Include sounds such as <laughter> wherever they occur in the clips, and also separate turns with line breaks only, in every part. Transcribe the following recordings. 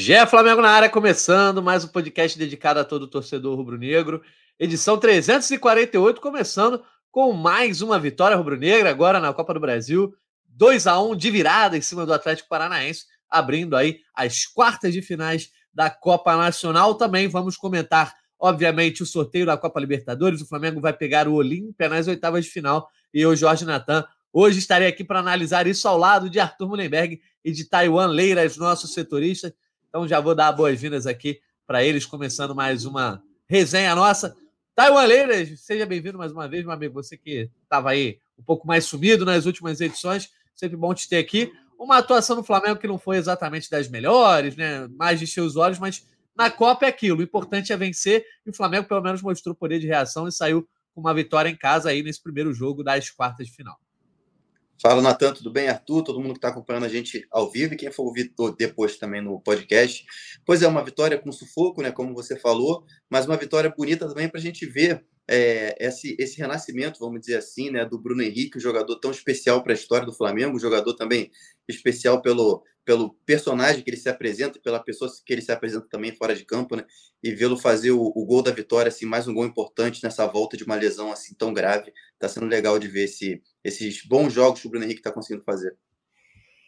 Gé Flamengo na área, começando mais um podcast dedicado a todo torcedor rubro-negro. Edição 348, começando com mais uma vitória rubro-negra, agora na Copa do Brasil. 2 a 1 de virada em cima do Atlético Paranaense, abrindo aí as quartas de finais da Copa Nacional. Também vamos comentar, obviamente, o sorteio da Copa Libertadores. O Flamengo vai pegar o Olímpia nas oitavas de final e eu, Jorge Natan, hoje estarei aqui para analisar isso ao lado de Arthur Mullenberg e de Taiwan Leiras, nosso setorista. Então já vou dar boas-vindas aqui para eles, começando mais uma resenha nossa. Taiwan Leiras, seja bem-vindo mais uma vez, meu amigo. Você que estava aí um pouco mais sumido nas últimas edições, sempre bom te ter aqui. Uma atuação no Flamengo que não foi exatamente das melhores, né? Mais de seus olhos, mas na Copa é aquilo. O importante é vencer e o Flamengo pelo menos mostrou poder de reação e saiu com uma vitória em casa aí nesse primeiro jogo das quartas de final.
Fala, Natan, tudo bem? Arthur, todo mundo que está acompanhando a gente ao vivo e quem for ouvir depois também no podcast. Pois é, uma vitória com sufoco, né, como você falou, mas uma vitória bonita também para a gente ver é, esse, esse renascimento, vamos dizer assim, né, do Bruno Henrique, um jogador tão especial para a história do Flamengo, um jogador também especial pelo, pelo personagem que ele se apresenta, pela pessoa que ele se apresenta também fora de campo, né, e vê-lo fazer o, o, gol da vitória, assim, mais um gol importante nessa volta de uma lesão assim tão grave, está sendo legal de ver esse, esses bons jogos que o Bruno Henrique está conseguindo fazer.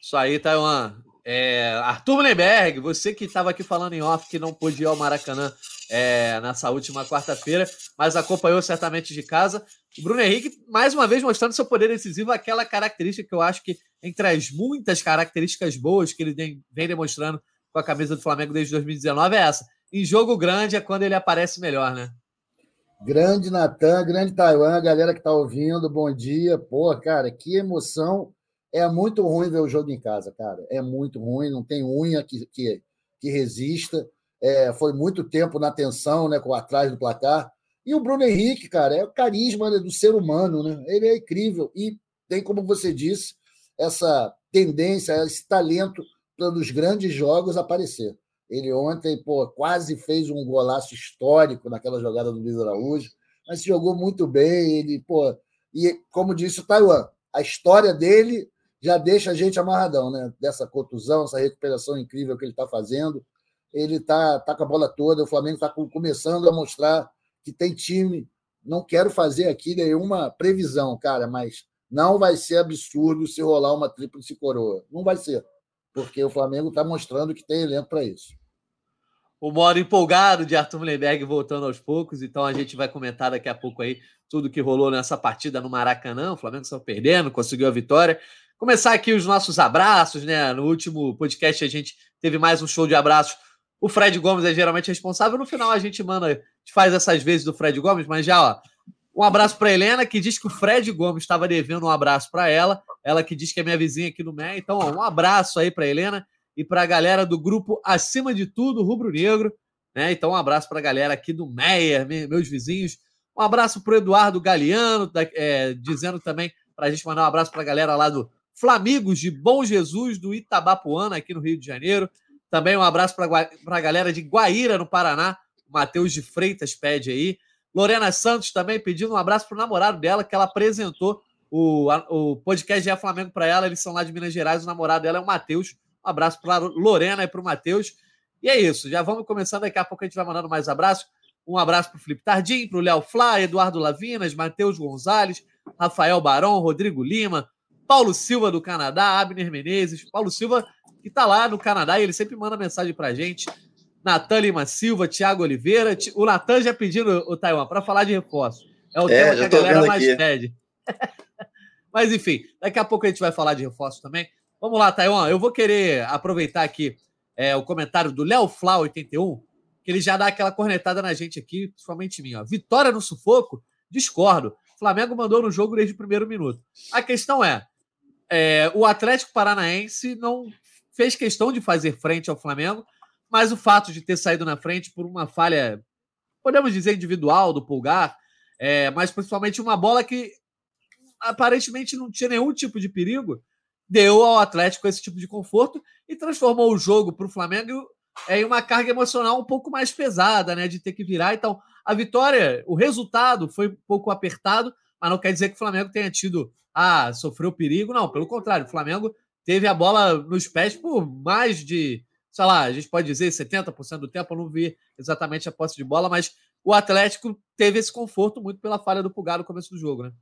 Isso aí, Taiwan. É, Arthur Mullenberg, você que estava aqui falando em off que não pôde ir ao Maracanã é, nessa última quarta-feira, mas acompanhou certamente de casa. O Bruno Henrique, mais uma vez, mostrando seu poder decisivo, aquela característica que eu acho que, entre as muitas características boas que ele vem demonstrando com a camisa do Flamengo desde 2019, é essa. Em jogo grande é quando ele aparece melhor, né?
Grande Natan, grande Taiwan, galera que está ouvindo, bom dia. Pô, cara, que emoção é muito ruim ver o jogo em casa, cara. É muito ruim, não tem unha que, que, que resista. É, foi muito tempo na tensão, né, com atrás do placar. E o Bruno Henrique, cara, é o carisma né, do ser humano, né? Ele é incrível e tem, como você disse, essa tendência, esse talento para nos grandes jogos aparecer. Ele ontem, pô, quase fez um golaço histórico naquela jogada do Luiz Araújo, mas jogou muito bem. Ele, pô, e como disse o Taiwan, a história dele já deixa a gente amarradão, né? Dessa contusão, essa recuperação incrível que ele está fazendo. Ele está tá com a bola toda, o Flamengo está começando a mostrar que tem time. Não quero fazer aqui nenhuma previsão, cara, mas não vai ser absurdo se rolar uma tríplice coroa. Não vai ser, porque o Flamengo está mostrando que tem elenco para isso.
O modo empolgado de Arthur Mullenberg voltando aos poucos, então a gente vai comentar daqui a pouco aí tudo que rolou nessa partida no Maracanã. O Flamengo saiu perdendo, conseguiu a vitória. Começar aqui os nossos abraços, né? No último podcast a gente teve mais um show de abraços. O Fred Gomes é geralmente responsável. No final a gente manda, faz essas vezes do Fred Gomes, mas já, ó, um abraço para Helena, que diz que o Fred Gomes estava devendo um abraço para ela. Ela que diz que é minha vizinha aqui no MEI. Então, ó, um abraço aí para Helena e para a galera do grupo Acima de Tudo Rubro Negro. Né? Então, um abraço para a galera aqui do Meia, meus vizinhos. Um abraço para o Eduardo Galeano, é, dizendo também para a gente mandar um abraço para a galera lá do Flamigos de Bom Jesus, do Itabapuana, aqui no Rio de Janeiro. Também um abraço para a galera de Guaíra, no Paraná. Matheus de Freitas pede aí. Lorena Santos também pedindo um abraço para o namorado dela, que ela apresentou o, o podcast de Flamengo para ela. Eles são lá de Minas Gerais. O namorado dela é o Matheus. Um abraço para Lorena e para o Matheus. E é isso. Já vamos começando. Daqui a pouco a gente vai mandando mais abraços. Um abraço para o Felipe Tardim, para o Léo Flá, Eduardo Lavinas, Matheus Gonzalez, Rafael Barão, Rodrigo Lima, Paulo Silva do Canadá, Abner Menezes. Paulo Silva que está lá no Canadá e ele sempre manda mensagem para gente. Natan Lima Silva, Thiago Oliveira. O Natan já pedindo o Taiwan para falar de reforço. É o é, tema que a galera mais aqui. pede. <laughs> Mas enfim, daqui a pouco a gente vai falar de reforço também. Vamos lá, Taiwan. Eu vou querer aproveitar aqui é, o comentário do Léo Fla 81, que ele já dá aquela cornetada na gente aqui, principalmente. Ó. Vitória no sufoco? Discordo. Flamengo mandou no jogo desde o primeiro minuto. A questão é, é, o Atlético Paranaense não fez questão de fazer frente ao Flamengo, mas o fato de ter saído na frente por uma falha, podemos dizer, individual do Pulgar, é, mas principalmente uma bola que aparentemente não tinha nenhum tipo de perigo, deu ao Atlético esse tipo de conforto e transformou o jogo para o Flamengo em uma carga emocional um pouco mais pesada, né? De ter que virar. Então, a vitória, o resultado foi um pouco apertado, mas não quer dizer que o Flamengo tenha tido, ah, sofreu perigo. Não, pelo contrário, o Flamengo teve a bola nos pés por mais de sei lá, a gente pode dizer 70% do tempo, eu não vi exatamente a posse de bola, mas o Atlético teve esse conforto muito pela falha do Pulgar no começo do jogo, né?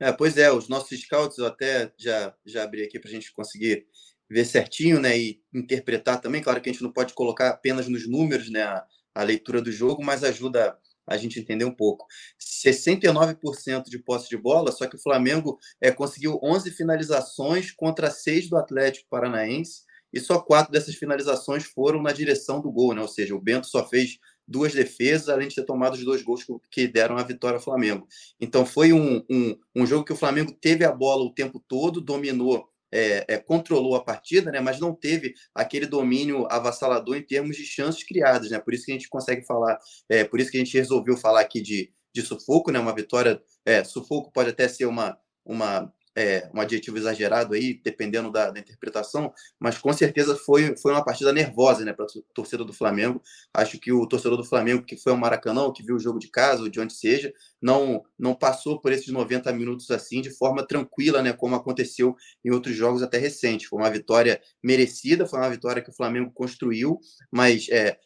É, pois é, os nossos scouts eu até já, já abri aqui para a gente conseguir ver certinho, né, e interpretar também. Claro que a gente não pode colocar apenas nos números, né, a, a leitura do jogo, mas ajuda a gente entender um pouco. 69% de posse de bola, só que o Flamengo é, conseguiu 11 finalizações contra 6 do Atlético Paranaense, e só quatro dessas finalizações foram na direção do gol, né? Ou seja, o Bento só fez duas defesas, além de ter tomado os dois gols que deram a vitória ao Flamengo. Então foi um, um, um jogo que o Flamengo teve a bola o tempo todo, dominou é, é, controlou a partida, né, mas não teve aquele domínio avassalador em termos de chances criadas, né? Por isso que a gente consegue falar, é, por isso que a gente resolveu falar aqui de, de sufoco, né? Uma vitória, é, sufoco pode até ser uma, uma é, um adjetivo exagerado aí, dependendo da, da, interpretação, mas com certeza foi, foi uma partida nervosa né, para a torcida do Flamengo. Acho que o torcedor do Flamengo, que foi ao Maracanã, que viu o jogo de casa, ou de onde seja, não, não passou por esses 90 minutos assim de forma tranquila, né, como aconteceu em outros jogos até recentes. Foi uma vitória merecida, foi uma vitória que o Flamengo construiu, mas é,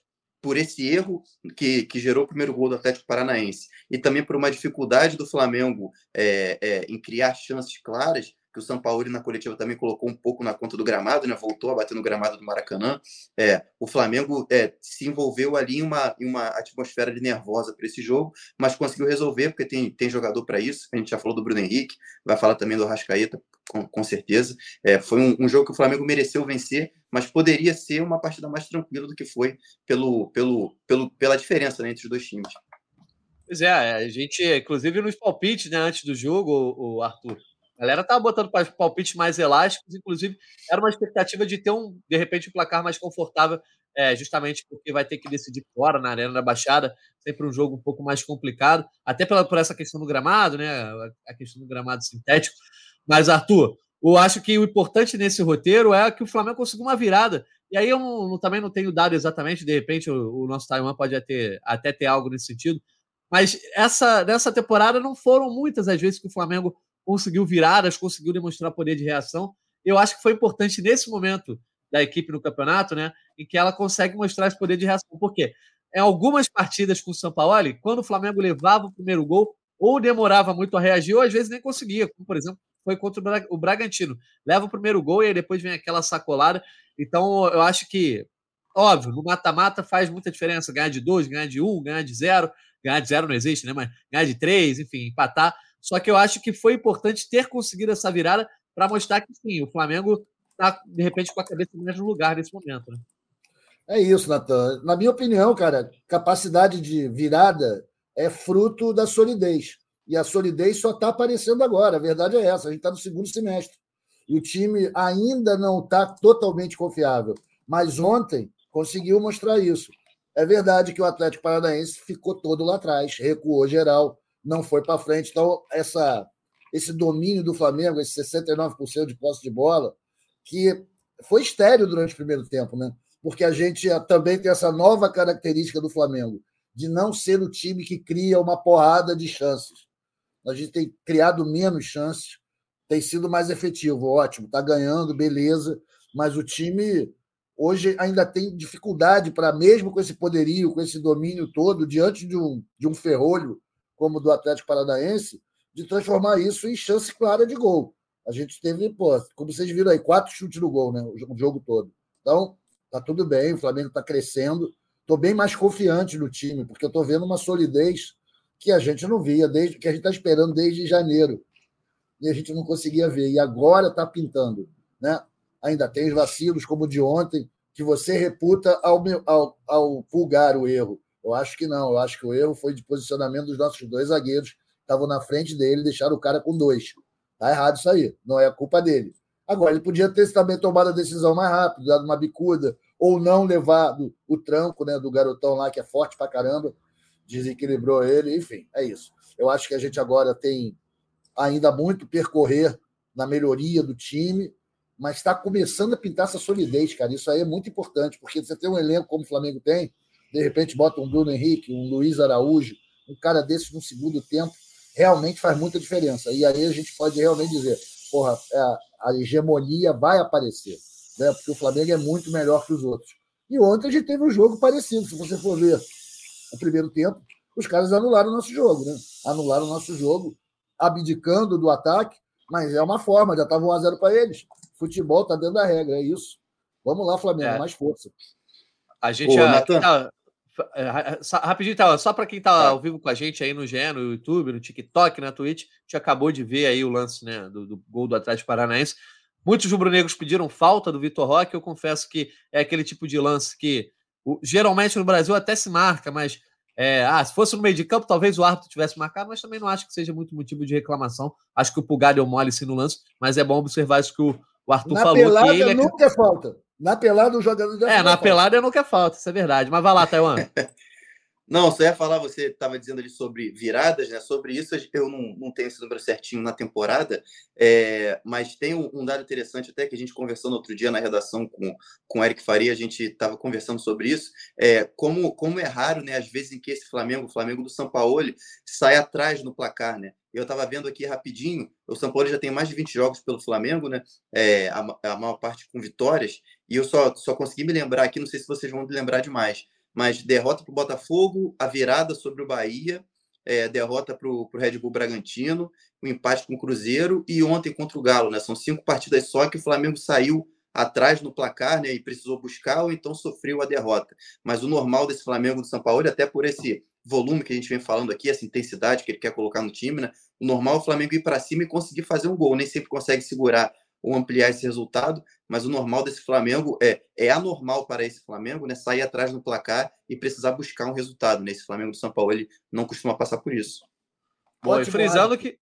por esse erro que, que gerou o primeiro gol do Atlético Paranaense e também por uma dificuldade do Flamengo é, é, em criar chances claras, que o São Paulo na coletiva também colocou um pouco na conta do gramado, né? voltou a bater no gramado do Maracanã. É, o Flamengo é, se envolveu ali em uma, em uma atmosfera de nervosa para esse jogo, mas conseguiu resolver, porque tem, tem jogador para isso. A gente já falou do Bruno Henrique, vai falar também do Rascaeta, com, com certeza. É, foi um, um, jogo que o Flamengo mereceu vencer, mas poderia ser uma partida mais tranquila do que foi pelo, pelo, pelo, pela diferença né, entre os dois times.
Pois é, a gente, inclusive nos palpites, né, antes do jogo, o Arthur, a galera tava botando palpites mais elásticos, inclusive era uma expectativa de ter um, de repente, um placar mais confortável, é, justamente porque vai ter que decidir fora na Arena da Baixada, sempre um jogo um pouco mais complicado, até pela, por essa questão do gramado, né? A questão do gramado sintético. Mas, Arthur, eu acho que o importante nesse roteiro é que o Flamengo conseguiu uma virada. E aí eu não, também não tenho dado exatamente, de repente o, o nosso Taiwan pode até, até ter algo nesse sentido. Mas essa, nessa temporada não foram muitas as vezes que o Flamengo conseguiu viradas, conseguiu demonstrar poder de reação. Eu acho que foi importante nesse momento da equipe no campeonato, né? Em que ela consegue mostrar esse poder de reação. Por quê? Em algumas partidas com o São Paulo, quando o Flamengo levava o primeiro gol, ou demorava muito a reagir, ou às vezes nem conseguia, como por exemplo foi contra o Bragantino. Leva o primeiro gol e aí depois vem aquela sacolada. Então, eu acho que, óbvio, no mata-mata faz muita diferença ganhar de dois, ganhar de um, ganhar de zero. Ganhar de zero não existe, né? Mas ganhar de três, enfim, empatar. Só que eu acho que foi importante ter conseguido essa virada para mostrar que sim, o Flamengo está, de repente, com a cabeça no mesmo lugar nesse momento. Né?
É isso, Natan. Na minha opinião, cara, capacidade de virada é fruto da solidez. E a solidez só está aparecendo agora. A verdade é essa. A gente está no segundo semestre. E o time ainda não está totalmente confiável. Mas ontem conseguiu mostrar isso. É verdade que o Atlético Paranaense ficou todo lá atrás, recuou geral, não foi para frente. Então, essa, esse domínio do Flamengo, esse 69% de posse de bola, que foi estéreo durante o primeiro tempo, né? Porque a gente também tem essa nova característica do Flamengo, de não ser o time que cria uma porrada de chances a gente tem criado menos chances, tem sido mais efetivo, ótimo, está ganhando, beleza, mas o time hoje ainda tem dificuldade para, mesmo com esse poderio, com esse domínio todo, diante de um, de um ferrolho como do Atlético Paranaense, de transformar isso em chance clara de gol. A gente teve, pô, como vocês viram aí, quatro chutes no gol, né? O jogo todo. Então, tá tudo bem, o Flamengo está crescendo. Estou bem mais confiante no time, porque eu estou vendo uma solidez que a gente não via, desde que a gente está esperando desde janeiro. E a gente não conseguia ver. E agora está pintando. Né? Ainda tem os vacilos, como o de ontem, que você reputa ao, ao, ao pulgar o erro. Eu acho que não. Eu acho que o erro foi de posicionamento dos nossos dois zagueiros que estavam na frente dele deixaram o cara com dois. Tá errado isso aí. Não é a culpa dele. Agora, ele podia ter também tomado a decisão mais rápido, dado uma bicuda, ou não levado o tranco né, do garotão lá, que é forte pra caramba, desequilibrou ele, enfim, é isso. Eu acho que a gente agora tem ainda muito percorrer na melhoria do time, mas está começando a pintar essa solidez, cara. Isso aí é muito importante, porque você tem um elenco como o Flamengo tem, de repente bota um Bruno Henrique, um Luiz Araújo, um cara desse no segundo tempo, realmente faz muita diferença. E aí a gente pode realmente dizer, porra, é, a hegemonia vai aparecer, né? porque o Flamengo é muito melhor que os outros. E ontem a gente teve um jogo parecido. Se você for ver o primeiro tempo, os caras anularam o nosso jogo, né? Anularam o nosso jogo, abdicando do ataque, mas é uma forma, já estava 1x0 para eles. Futebol está dentro da regra, é isso. Vamos lá, Flamengo, é. mais força.
A gente. Ô, já, tá, é, rapidinho, tá, só para quem está tá. ao vivo com a gente aí no GE, no YouTube, no TikTok, na Twitch, a gente acabou de ver aí o lance né, do, do gol do Atlético Paranaense. Muitos rubro-negros pediram falta do Vitor Roque. Eu confesso que é aquele tipo de lance que o, geralmente no Brasil até se marca, mas é, ah, se fosse no meio de campo, talvez o árbitro tivesse marcado, mas também não acho que seja muito motivo de reclamação. Acho que o Pulgar deu mole sim no lance, mas é bom observar isso que o, o Arthur
Na
falou.
Pelada que ele é... nunca é falta. Na pelada o jogador
já É, na pelada nunca é falta, isso é verdade. Mas vai lá, Taiwan. <laughs>
Não, só ia falar, você estava dizendo ali sobre viradas, né? Sobre isso, eu não, não tenho esse número certinho na temporada, é, mas tem um, um, dado interessante até que a gente conversou no outro dia na redação com, com o Eric Faria, a gente estava conversando sobre isso, é, como, como é raro, né? Às vezes em que esse Flamengo, o Flamengo do São Paulo, sai atrás no placar, né? Eu estava vendo aqui rapidinho, o São Paulo já tem mais de 20 jogos pelo Flamengo, né? É, a, a maior parte com vitórias, e eu só, só consegui me lembrar aqui, não sei se vocês vão lembrar demais, mas derrota para o Botafogo, a virada sobre o Bahia, é, derrota para o Red Bull Bragantino, o um empate com o Cruzeiro e ontem contra o Galo. Né? São cinco partidas só que o Flamengo saiu atrás no placar né, e precisou buscar ou então sofreu a derrota. Mas o normal desse Flamengo do São Paulo, até por esse volume que a gente vem falando aqui, essa intensidade que ele quer colocar no time, né? o normal é o Flamengo ir para cima e conseguir fazer um gol. Nem sempre consegue segurar ou ampliar esse resultado, mas o normal desse Flamengo é, é anormal para esse Flamengo, né? Sair atrás no placar e precisar buscar um resultado. Nesse né? Flamengo do São Paulo, ele não costuma passar por isso.
Bom, e frisando que,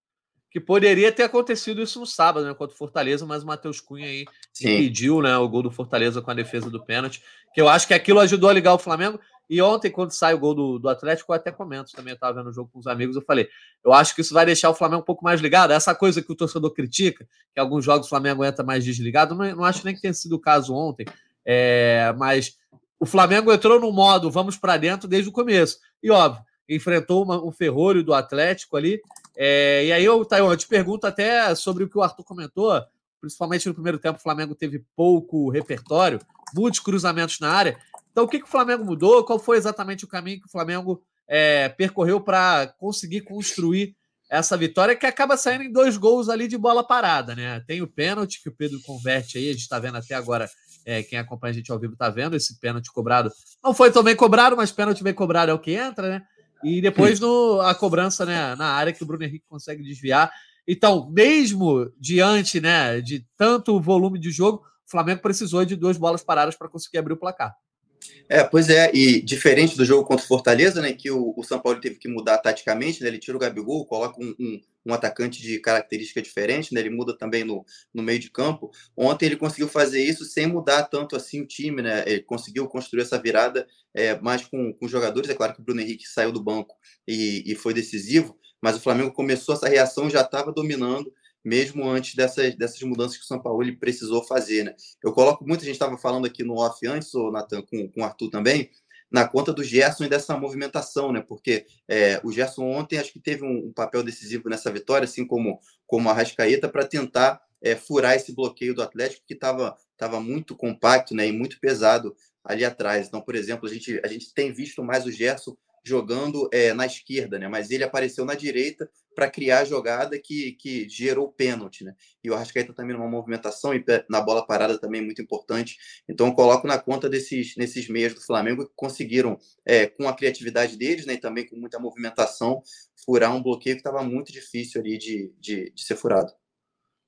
que poderia ter acontecido isso no sábado, né? Contra o Fortaleza, mas o Matheus Cunha aí Sim. impediu né, o gol do Fortaleza com a defesa do pênalti. Que eu acho que aquilo ajudou a ligar o Flamengo. E ontem, quando sai o gol do, do Atlético, eu até comento também, eu estava vendo o jogo com os amigos, eu falei, eu acho que isso vai deixar o Flamengo um pouco mais ligado. Essa coisa que o torcedor critica, que alguns jogos o Flamengo entra mais desligado, não, não acho nem que tenha sido o caso ontem. É, mas o Flamengo entrou no modo vamos para dentro desde o começo. E óbvio, enfrentou uma, um ferrolho do Atlético ali. É, e aí, eu, Taiwan, eu te pergunto até sobre o que o Arthur comentou, principalmente no primeiro tempo, o Flamengo teve pouco repertório, muitos cruzamentos na área. Então, o que, que o Flamengo mudou? Qual foi exatamente o caminho que o Flamengo é, percorreu para conseguir construir essa vitória que acaba saindo em dois gols ali de bola parada, né? Tem o pênalti que o Pedro converte aí, a gente está vendo até agora, é, quem acompanha a gente ao vivo está vendo esse pênalti cobrado. Não foi tão bem cobrado, mas pênalti bem cobrado é o que entra, né? E depois no, a cobrança né, na área que o Bruno Henrique consegue desviar. Então, mesmo diante né, de tanto volume de jogo, o Flamengo precisou de duas bolas paradas para conseguir abrir o placar.
É, pois é, e diferente do jogo contra o Fortaleza, né, que o, o São Paulo teve que mudar taticamente, né, ele tira o Gabigol, coloca um, um, um, atacante de característica diferente, né, ele muda também no, no meio de campo. Ontem ele conseguiu fazer isso sem mudar tanto assim o time, né, ele conseguiu construir essa virada é, mais com, com jogadores, é claro que o Bruno Henrique saiu do banco e, e foi decisivo, mas o Flamengo começou essa reação, já estava dominando, mesmo antes dessas, dessas mudanças que o São Paulo ele precisou fazer. Né? Eu coloco muito, a gente estava falando aqui no off antes, o Natan, com, com o Arthur também, na conta do Gerson e dessa movimentação, né? Porque é, o Gerson ontem acho que teve um, um, papel decisivo nessa vitória, assim como, como a Rascaeta, para tentar é, furar esse bloqueio do Atlético, que estava tava muito compacto né? e muito pesado ali atrás. Então, por exemplo, a gente, a gente tem visto mais o Gerson jogando é, na esquerda, né? Mas ele apareceu na direita para criar a jogada que, que gerou o pênalti, né? E o Arrascaeta também numa movimentação e na bola parada também muito importante. Então eu coloco na conta desses nesses meios do Flamengo que conseguiram, é, com a criatividade deles, né? E também com muita movimentação, furar um bloqueio que estava muito difícil ali de, de, de ser furado.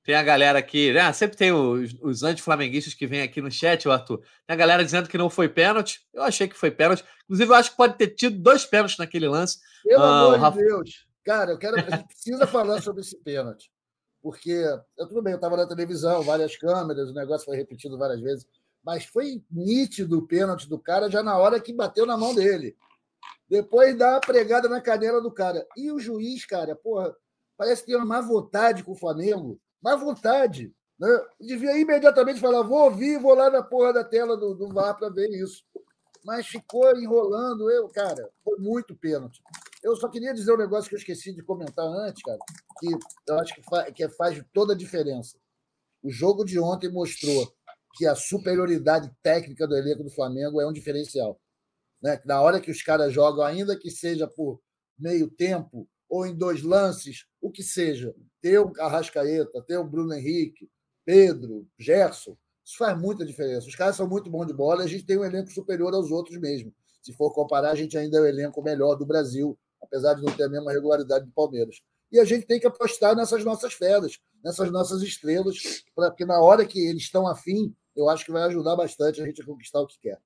Tem a galera aqui, né? Sempre tem os, os anti-flamenguistas que vêm aqui no chat, Arthur. Tem a galera dizendo que não foi pênalti. Eu achei que foi pênalti. Inclusive, eu acho que pode ter tido dois pênaltis naquele lance.
Pelo ah, amor Rafa... de Deus. Cara, eu quero. A gente precisa falar sobre esse pênalti. Porque, eu, tudo bem, eu estava na televisão, várias câmeras, o negócio foi repetido várias vezes. Mas foi nítido o pênalti do cara já na hora que bateu na mão dele. Depois dá a pregada na canela do cara. E o juiz, cara, porra, parece ter uma má vontade com o Flamengo má vontade. Né? Devia imediatamente falar: vou ouvir, vou lá na porra da tela do, do VAR para ver isso. Mas ficou enrolando. Eu, cara, foi muito pênalti. Eu só queria dizer um negócio que eu esqueci de comentar antes, cara, que eu acho que, fa que faz toda a diferença. O jogo de ontem mostrou que a superioridade técnica do elenco do Flamengo é um diferencial. Né? Na hora que os caras jogam, ainda que seja por meio tempo ou em dois lances, o que seja, ter o Arrascaeta, ter o Bruno Henrique, Pedro, Gerson, isso faz muita diferença. Os caras são muito bons de bola e a gente tem um elenco superior aos outros mesmo. Se for comparar, a gente ainda é o elenco melhor do Brasil, apesar de não ter a mesma regularidade do Palmeiras. E a gente tem que apostar nessas nossas feras, nessas nossas estrelas, porque na hora que eles estão afim, eu acho que vai ajudar bastante a gente a conquistar o que quer.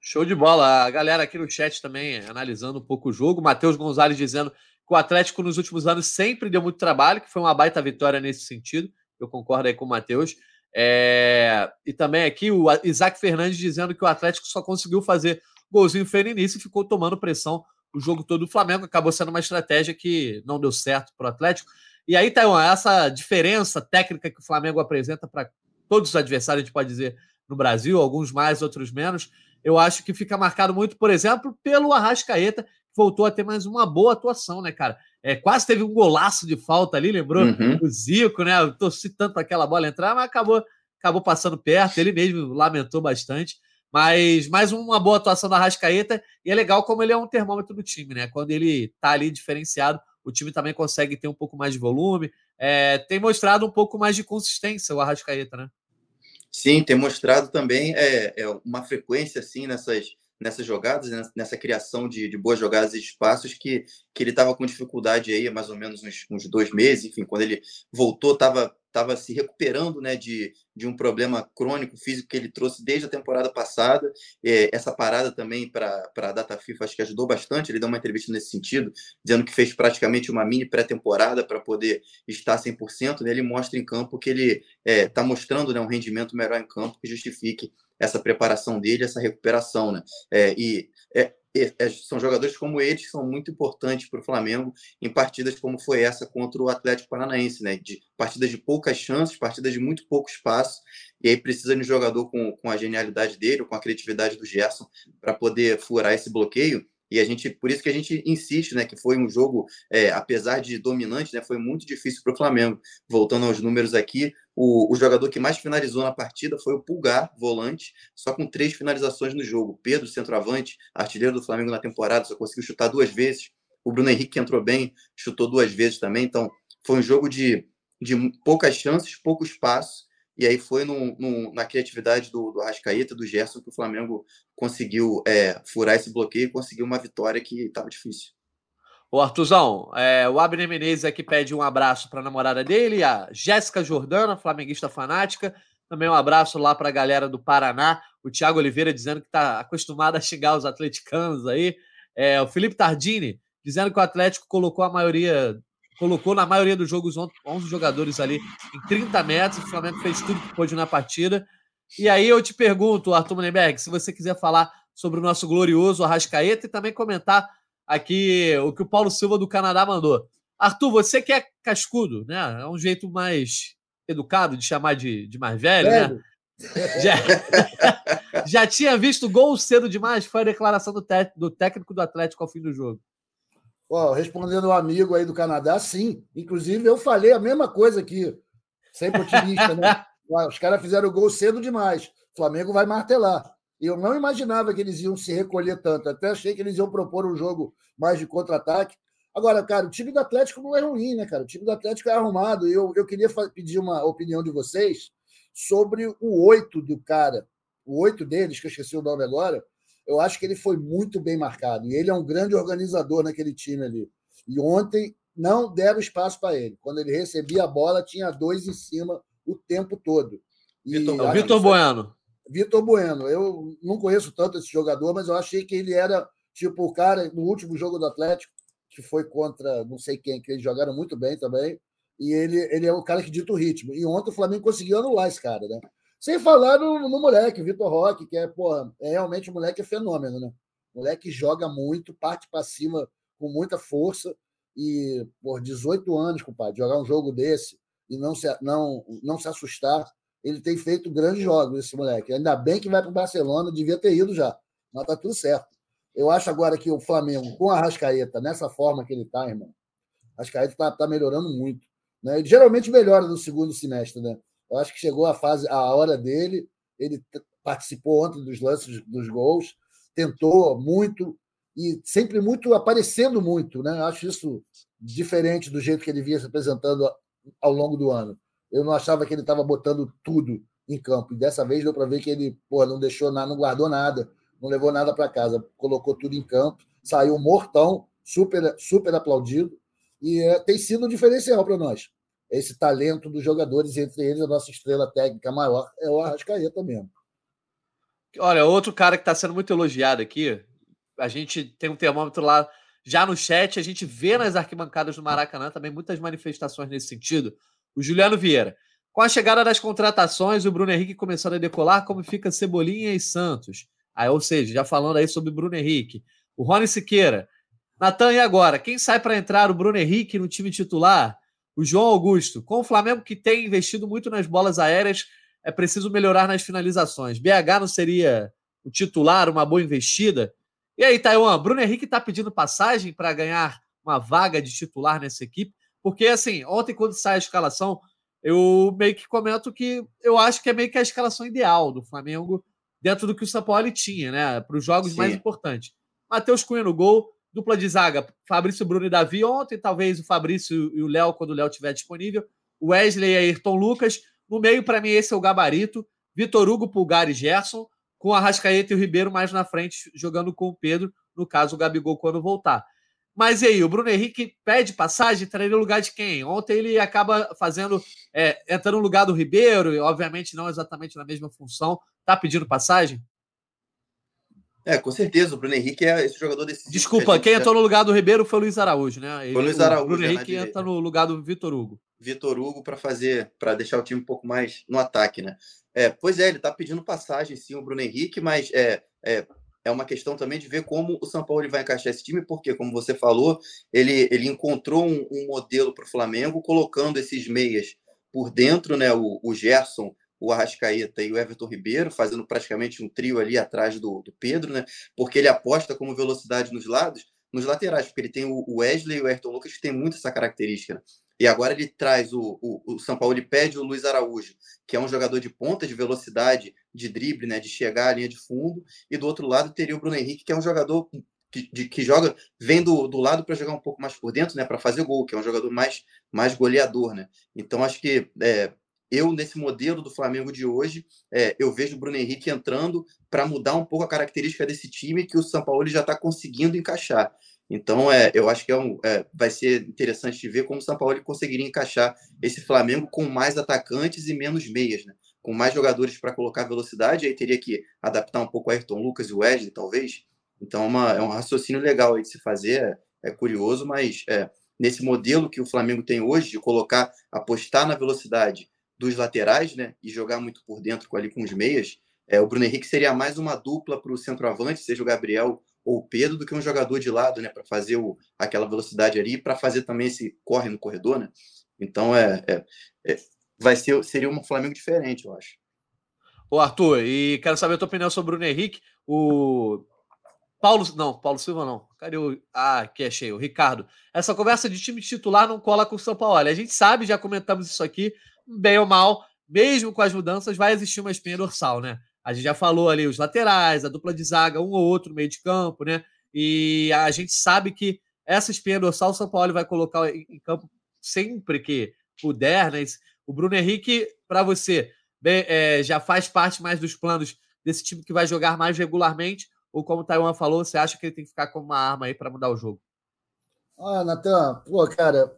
Show de bola. A galera aqui no chat também analisando um pouco o jogo. Matheus Gonzalez dizendo que o Atlético nos últimos anos sempre deu muito trabalho, que foi uma baita vitória nesse sentido. Eu concordo aí com o Matheus. É... E também aqui o Isaac Fernandes dizendo que o Atlético só conseguiu fazer golzinho feio no início e ficou tomando pressão o jogo todo do Flamengo. Acabou sendo uma estratégia que não deu certo para o Atlético. E aí, Taiwan, essa diferença técnica que o Flamengo apresenta para todos os adversários, a gente pode dizer, no Brasil, alguns mais, outros menos, eu acho que fica marcado muito, por exemplo, pelo Arrascaeta, voltou a ter mais uma boa atuação, né, cara? É, quase teve um golaço de falta ali, lembrou uhum. o Zico, né? Eu torci tanto para aquela bola entrar, mas acabou, acabou passando perto. Ele mesmo lamentou bastante. Mas mais uma boa atuação da Rascaeta e é legal como ele é um termômetro do time, né? Quando ele tá ali diferenciado, o time também consegue ter um pouco mais de volume. É, tem mostrado um pouco mais de consistência o Arrascaeta, né?
Sim, tem mostrado também é, é uma frequência assim nessas nessas jogadas, né, nessa criação de, de boas jogadas e espaços que, que ele estava com dificuldade aí há mais ou menos uns, uns dois meses, enfim, quando ele voltou, estava estava se recuperando né, de, de um problema crônico físico que ele trouxe desde a temporada passada. É, essa parada também para a data FIFA acho que ajudou bastante. Ele deu uma entrevista nesse sentido, dizendo que fez praticamente uma mini pré-temporada para poder estar 100%. Né? Ele mostra em campo que ele está é, mostrando né, um rendimento melhor em campo que justifique essa preparação dele, essa recuperação, né? É, e é, são jogadores como eles que são muito importantes para o Flamengo em partidas como foi essa contra o Atlético Paranaense, né? De partidas de poucas chances, partidas de muito pouco espaço, e aí precisa de um jogador com, com a genialidade dele, com a criatividade do Gerson, para poder furar esse bloqueio. E a gente, por isso que a gente insiste, né, que foi um jogo, é, apesar de dominante, né, foi muito difícil para o Flamengo. Voltando aos números aqui, o, o, jogador que mais finalizou na partida foi o Pulgar, volante, só com três finalizações no jogo. Pedro, centroavante, artilheiro do Flamengo na temporada, só conseguiu chutar duas vezes. O Bruno Henrique, que entrou bem, chutou duas vezes também. Então, foi um jogo de, de poucas chances, pouco espaço e aí foi no, no, na criatividade do, do Arrascaeta, do Gerson, que o Flamengo conseguiu é, furar esse bloqueio e conseguiu uma vitória que estava difícil.
O Artuzão, é, o Abner Menezes aqui pede um abraço para a namorada dele, a Jéssica Jordana, flamenguista fanática. Também um abraço lá para a galera do Paraná. O Thiago Oliveira dizendo que está acostumado a xingar os atleticanos aí. É, o Felipe Tardini dizendo que o Atlético colocou a maioria colocou na maioria dos jogos 11 jogadores ali em 30 metros. O Flamengo fez tudo que pôde na partida. E aí eu te pergunto, Arthur Mullenberg, se você quiser falar sobre o nosso glorioso Arrascaeta e também comentar aqui o que o Paulo Silva do Canadá mandou. Arthur, você que é cascudo, né? É um jeito mais educado de chamar de, de mais velho, né? <laughs> Já, <laughs> já tinha visto gol cedo demais? Foi a declaração do, do técnico do Atlético ao fim do jogo.
Ó, respondendo o um amigo aí do Canadá, sim. Inclusive, eu falei a mesma coisa aqui. Sempre otimista, né? <laughs> Os caras fizeram o gol cedo demais. O Flamengo vai martelar. E eu não imaginava que eles iam se recolher tanto. Até achei que eles iam propor um jogo mais de contra-ataque. Agora, cara, o time do Atlético não é ruim, né, cara? O time do Atlético é arrumado. E eu, eu queria pedir uma opinião de vocês sobre o oito do cara. O oito deles, que eu esqueci o nome agora eu acho que ele foi muito bem marcado. E ele é um grande organizador naquele time ali. E ontem não deram espaço para ele. Quando ele recebia a bola, tinha dois em cima o tempo todo.
Vitor, Vitor Bueno.
Vitor Bueno. Eu não conheço tanto esse jogador, mas eu achei que ele era tipo o cara no último jogo do Atlético, que foi contra não sei quem, que eles jogaram muito bem também. E ele, ele é o cara que dita o ritmo. E ontem o Flamengo conseguiu anular esse cara, né? Sem falar no, no moleque, Vitor Roque, que é, porra, é realmente um moleque é fenômeno, né? Moleque joga muito, parte para cima com muita força e, por 18 anos, compadre, jogar um jogo desse e não se, não, não se assustar, ele tem feito grandes jogos, esse moleque. Ainda bem que vai para o Barcelona, devia ter ido já, mas tá tudo certo. Eu acho agora que o Flamengo, com a Rascaeta, nessa forma que ele está, irmão, a Rascaeta está tá melhorando muito. Né? Ele geralmente melhora no segundo semestre, né? Eu acho que chegou a fase, a hora dele. Ele participou ontem dos lances dos gols, tentou muito e sempre muito aparecendo muito, né? Acho isso diferente do jeito que ele vinha se apresentando ao longo do ano. Eu não achava que ele estava botando tudo em campo. E dessa vez deu para ver que ele pô, não deixou nada, não guardou nada, não levou nada para casa, colocou tudo em campo, saiu mortão, super, super aplaudido, e é, tem sido um diferencial para nós. Esse talento dos jogadores, entre eles, a nossa estrela técnica maior é o Arrascaeta mesmo.
Olha, outro cara que está sendo muito elogiado aqui, a gente tem um termômetro lá já no chat, a gente vê nas arquibancadas do Maracanã também muitas manifestações nesse sentido. O Juliano Vieira. Com a chegada das contratações, o Bruno Henrique começando a decolar, como fica Cebolinha e Santos. Aí, ou seja, já falando aí sobre o Bruno Henrique. O Rony Siqueira. Natan, e agora? Quem sai para entrar? O Bruno Henrique no time titular? O João Augusto. Com o Flamengo que tem investido muito nas bolas aéreas, é preciso melhorar nas finalizações. BH não seria o titular, uma boa investida? E aí, Taiwan, Bruno Henrique está pedindo passagem para ganhar uma vaga de titular nessa equipe? Porque, assim, ontem, quando sai a escalação, eu meio que comento que eu acho que é meio que a escalação ideal do Flamengo dentro do que o São Paulo tinha, né? Para os jogos Sim. mais importantes. Matheus Cunha no gol, dupla de zaga, Fabrício Bruno e Davi ontem, talvez o Fabrício e o Léo quando o Léo estiver disponível, Wesley e Ayrton Lucas. No meio, para mim, esse é o gabarito. Vitor Hugo, Pulgar e Gerson, com a Rascaeta e o Ribeiro mais na frente, jogando com o Pedro, no caso, o Gabigol quando voltar. Mas e aí, o Bruno Henrique pede passagem, traria no lugar de quem? Ontem ele acaba fazendo, é, entrando no lugar do Ribeiro, e obviamente não exatamente na mesma função. Tá pedindo passagem?
É, com certeza. O Bruno Henrique é esse jogador desse.
Desculpa, quem já... entrou no lugar do Ribeiro foi o Luiz Araújo, né?
Ele, foi o Luiz Araújo.
O Bruno Henrique entra no lugar do Vitor Hugo.
Vitor Hugo para fazer, para deixar o time um pouco mais no ataque, né? É, pois é, ele tá pedindo passagem, sim, o Bruno Henrique, mas é, é é uma questão também de ver como o São Paulo vai encaixar esse time, porque, como você falou, ele, ele encontrou um, um modelo para o Flamengo, colocando esses meias por dentro, né? O, o, Gerson, o Arrascaeta e o Everton Ribeiro, fazendo praticamente um trio ali atrás do, do Pedro, né? Porque ele aposta como velocidade nos lados, nos laterais, porque ele tem o Wesley e o Ayrton Lucas que tem muito essa característica. Né? E agora ele traz o, o, o, São Paulo, ele pede o Luiz Araújo, que é um jogador de ponta, de velocidade, de drible, né, de chegar à linha de fundo. E do outro lado teria o Bruno Henrique, que é um jogador que, de, que joga, vem do, do lado para jogar um pouco mais por dentro, né, para fazer gol, que é um jogador mais, mais goleador. Né? Então acho que é, eu, nesse modelo do Flamengo de hoje, é, eu vejo o Bruno Henrique entrando para mudar um pouco a característica desse time que o São Paulo já está conseguindo encaixar. Então, é, eu acho que é um, é, vai ser interessante ver como o São Paulo conseguiria encaixar esse Flamengo com mais atacantes e menos meias, né? com mais jogadores para colocar velocidade, aí teria que adaptar um pouco o Ayrton Lucas e o Wesley, talvez. Então, é, uma, é um raciocínio legal de se fazer, é, é curioso, mas é, nesse modelo que o Flamengo tem hoje, de colocar, apostar na velocidade dos laterais né, e jogar muito por dentro ali com os meias, é, o Bruno Henrique seria mais uma dupla para o centroavante, seja o Gabriel ou o Pedro do que um jogador de lado, né, para fazer o, aquela velocidade ali, para fazer também esse corre no corredor, né? Então é, é, é, vai ser seria um Flamengo diferente, eu acho.
Ô Arthur, e quero saber a tua opinião sobre o Bruno Henrique, o Paulo, não, Paulo Silva não. Cadê o Ah, que achei, o Ricardo. Essa conversa de time titular não cola com o São Paulo. A gente sabe, já comentamos isso aqui, bem ou mal, mesmo com as mudanças vai existir uma espinha dorsal, né? A gente já falou ali os laterais, a dupla de zaga, um ou outro no meio de campo, né? E a gente sabe que essa espinha dorsal o São Paulo vai colocar em campo sempre que puder, né? O Bruno Henrique, para você, é, já faz parte mais dos planos desse time que vai jogar mais regularmente? Ou como o Taiwan falou, você acha que ele tem que ficar como uma arma aí para mudar o jogo?
Ah, Natan, pô, cara,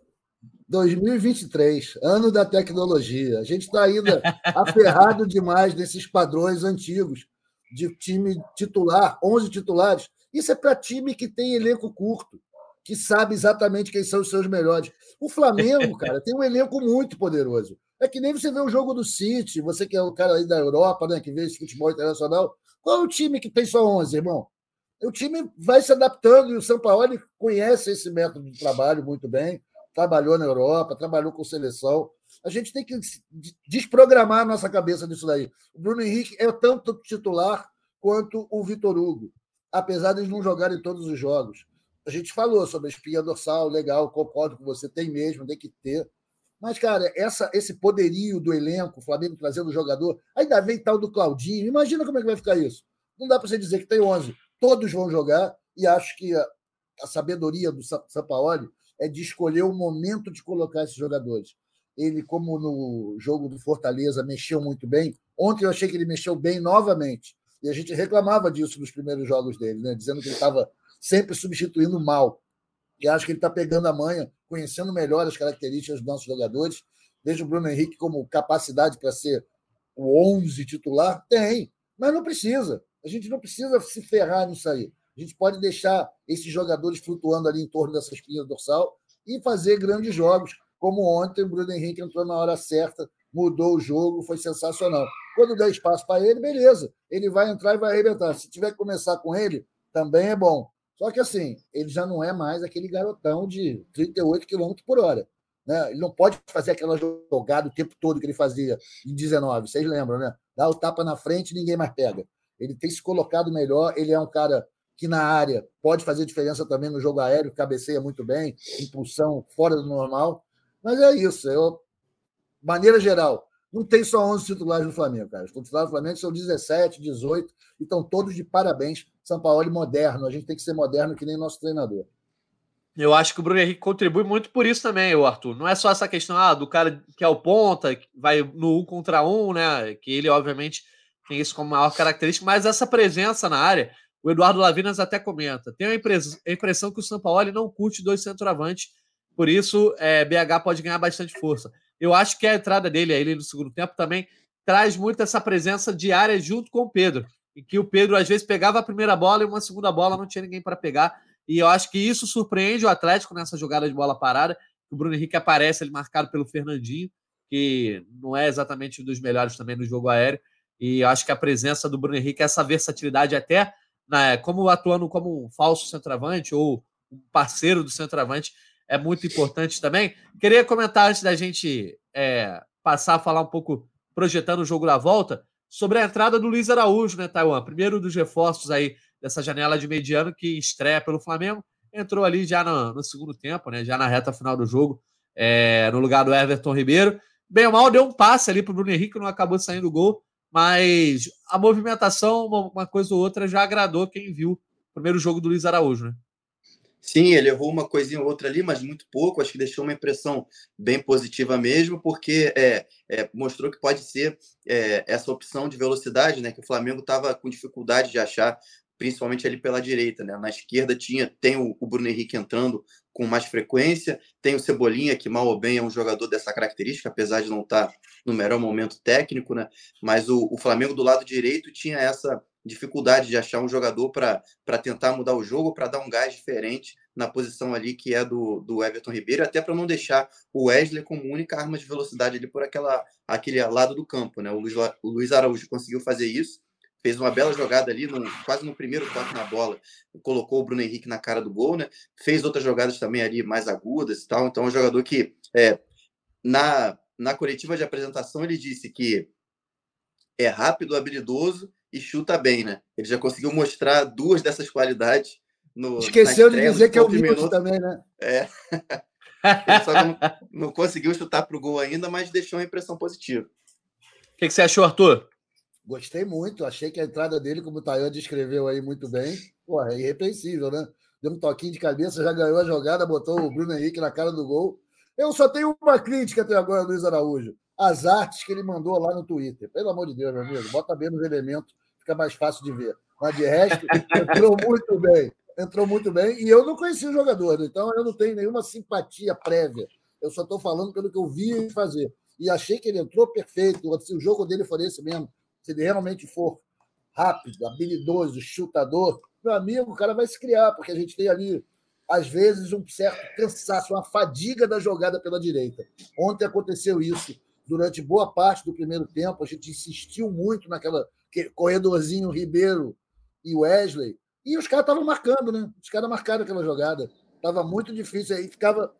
2023, ano da tecnologia. A gente está ainda aferrado demais nesses padrões antigos de time titular, 11 titulares. Isso é para time que tem elenco curto, que sabe exatamente quem são os seus melhores. O Flamengo, cara, tem um elenco muito poderoso. É que nem você vê o jogo do City, você que é o cara aí da Europa, né, que vê esse futebol internacional. Qual é o time que tem só 11, irmão? O time vai se adaptando e o São Paulo conhece esse método de trabalho muito bem trabalhou na Europa, trabalhou com seleção. A gente tem que desprogramar a nossa cabeça disso daí. O Bruno Henrique é tanto titular quanto o Vitor Hugo, apesar de eles não jogarem todos os jogos. A gente falou sobre a espinha dorsal, legal, concordo com você, tem mesmo, tem que ter. Mas, cara, essa, esse poderio do elenco, o Flamengo trazendo o jogador, ainda vem tal do Claudinho. Imagina como é que vai ficar isso. Não dá para você dizer que tem 11. Todos vão jogar e acho que a, a sabedoria do Sampaoli é de escolher o momento de colocar esses jogadores. Ele, como no jogo do Fortaleza, mexeu muito bem. Ontem eu achei que ele mexeu bem novamente. E a gente reclamava disso nos primeiros jogos dele, né? dizendo que ele estava sempre substituindo mal. E acho que ele está pegando a manha, conhecendo melhor as características dos nossos jogadores. Veja o Bruno Henrique como capacidade para ser o 11 titular. Tem, mas não precisa. A gente não precisa se ferrar nisso aí. A gente pode deixar esses jogadores flutuando ali em torno dessa espinha dorsal e fazer grandes jogos, como ontem o Bruno Henrique entrou na hora certa, mudou o jogo, foi sensacional. Quando der espaço para ele, beleza. Ele vai entrar e vai arrebentar. Se tiver que começar com ele, também é bom. Só que assim, ele já não é mais aquele garotão de 38 km por hora. Né? Ele não pode fazer aquela jogada o tempo todo que ele fazia em 19. Vocês lembram, né? Dá o tapa na frente e ninguém mais pega. Ele tem se colocado melhor. Ele é um cara que na área pode fazer diferença também no jogo aéreo, cabeceia muito bem, impulsão fora do normal. Mas é isso. Eu, maneira geral, não tem só 11 titulares no Flamengo, cara. Os titulares do Flamengo são 17, 18 e estão todos de parabéns. São Paulo moderno. A gente tem que ser moderno que nem nosso treinador.
Eu acho que o Bruno Henrique contribui muito por isso também, o Arthur. Não é só essa questão ah, do cara que é o ponta, que vai no um contra um, né? Que ele, obviamente, tem isso como maior característica, mas essa presença na área, o Eduardo Lavinas até comenta. Tem a impressão que o São Paulo não curte dois centroavantes, por isso é, BH pode ganhar bastante força. Eu acho que a entrada dele aí no segundo tempo também traz muito essa presença diária junto com o Pedro, em que o Pedro às vezes pegava a primeira bola e uma segunda bola não tinha ninguém para pegar. E eu acho que isso surpreende o Atlético nessa jogada de bola parada. O Bruno Henrique aparece ali marcado pelo Fernandinho, que não é exatamente um dos melhores também no jogo aéreo. E eu acho que a presença do Bruno Henrique, essa versatilidade até né, como atuando como um falso centroavante ou um parceiro do centroavante, é muito importante também. Queria comentar antes da gente é, passar a falar um pouco, projetando o jogo da volta, sobre a entrada do Luiz Araújo, né, Taiwan? Primeiro dos reforços aí dessa janela de mediano que estreia pelo Flamengo. Entrou ali já no, no segundo tempo, né? Já na reta final do jogo, é, no lugar do Everton Ribeiro. Bem ou mal, deu um passe ali para o Bruno Henrique, não acabou saindo o gol, mas a movimentação, uma, coisa ou outra, já agradou quem viu o primeiro jogo do Luiz Araújo, né?
Sim, ele errou uma coisinha ou outra ali, mas muito pouco. Acho que deixou uma impressão bem positiva mesmo, porque é, é mostrou que pode ser é, essa opção de velocidade, né? Que o Flamengo estava com dificuldade de achar, principalmente ali pela direita, né? Na esquerda tinha tem o, o, Bruno Henrique entrando com mais frequência, tem o Cebolinha que mal ou bem é um jogador dessa característica, apesar de não estar no melhor momento técnico, né? Mas o, o Flamengo do lado direito tinha essa dificuldade de achar um jogador para tentar mudar o jogo, para dar um gás diferente na posição ali que é do, do Everton Ribeiro, até para não deixar o Wesley como única arma de velocidade ali por aquela, aquele lado do campo. Né? O, Luiz, o Luiz Araújo conseguiu fazer isso, fez uma bela jogada ali, no, quase no primeiro toque na bola, colocou o Bruno Henrique na cara do gol, né? fez outras jogadas também ali mais agudas e tal. Então, é um jogador que, é, na, na coletiva de apresentação, ele disse que é rápido, habilidoso e chuta bem, né? Ele já conseguiu mostrar duas dessas qualidades. No,
Esqueceu de dizer que é o minuto também, né?
É. <laughs> Ele só não, não conseguiu chutar para o gol ainda, mas deixou uma impressão positiva.
O que, que, você achou, Arthur?
Gostei muito. Achei que a entrada dele, como o Tayan descreveu aí muito bem, porra, é irrepreensível, né? Deu um toquinho de cabeça, já ganhou a jogada, botou o Bruno Henrique na cara do gol. Eu só tenho uma crítica até agora, Luiz Araújo as artes que ele mandou lá no Twitter. Pelo amor de Deus, meu amigo, bota bem nos elementos, fica mais fácil de ver. Mas de resto, entrou muito bem. Entrou muito bem. E eu não conheci o jogador, então eu não tenho nenhuma simpatia prévia. Eu só estou falando pelo que eu vi ele fazer. E achei que ele entrou perfeito. Se o jogo dele for esse mesmo, se ele realmente for rápido, habilidoso, chutador, meu amigo, o cara vai se criar, porque a gente tem ali, às vezes, um certo cansaço, uma fadiga da jogada pela direita. Ontem aconteceu isso durante boa parte do primeiro tempo. A gente insistiu muito naquela corredorzinho Ribeiro e Wesley. E os caras estavam marcando, né? Os caras marcaram aquela jogada. Estava muito difícil. Aí ficava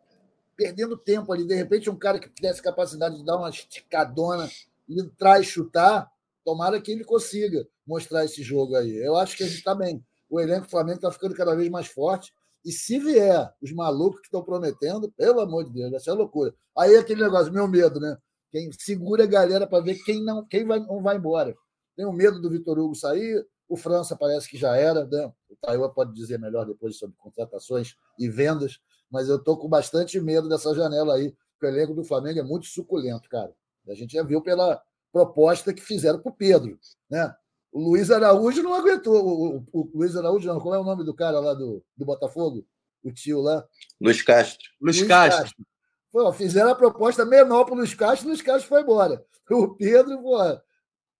perdendo tempo ali. De repente, um cara que tivesse capacidade de dar uma esticadona e e chutar, tomara que ele consiga mostrar esse jogo aí. Eu acho que a gente está bem. O elenco do Flamengo está ficando cada vez mais forte. E se vier os malucos que estão prometendo, pelo amor de Deus, vai ser loucura. Aí aquele negócio, meu medo, né? Quem segura a galera para ver quem não quem vai, não vai embora. Tenho medo do Vitor Hugo sair, o França parece que já era, né? o Taiwan pode dizer melhor depois sobre contratações e vendas, mas eu estou com bastante medo dessa janela aí, porque o elenco do Flamengo é muito suculento, cara. A gente já viu pela proposta que fizeram para o Pedro. Né? O Luiz Araújo não aguentou. O, o, o, Luiz Araújo, não. Qual é o nome do cara lá do, do Botafogo? O tio lá?
Luiz Castro.
Luiz, Luiz Castro. Castro.
Pô, fizeram a proposta menor para o Luiz Castro, o Luiz Castro foi embora. O Pedro, pô,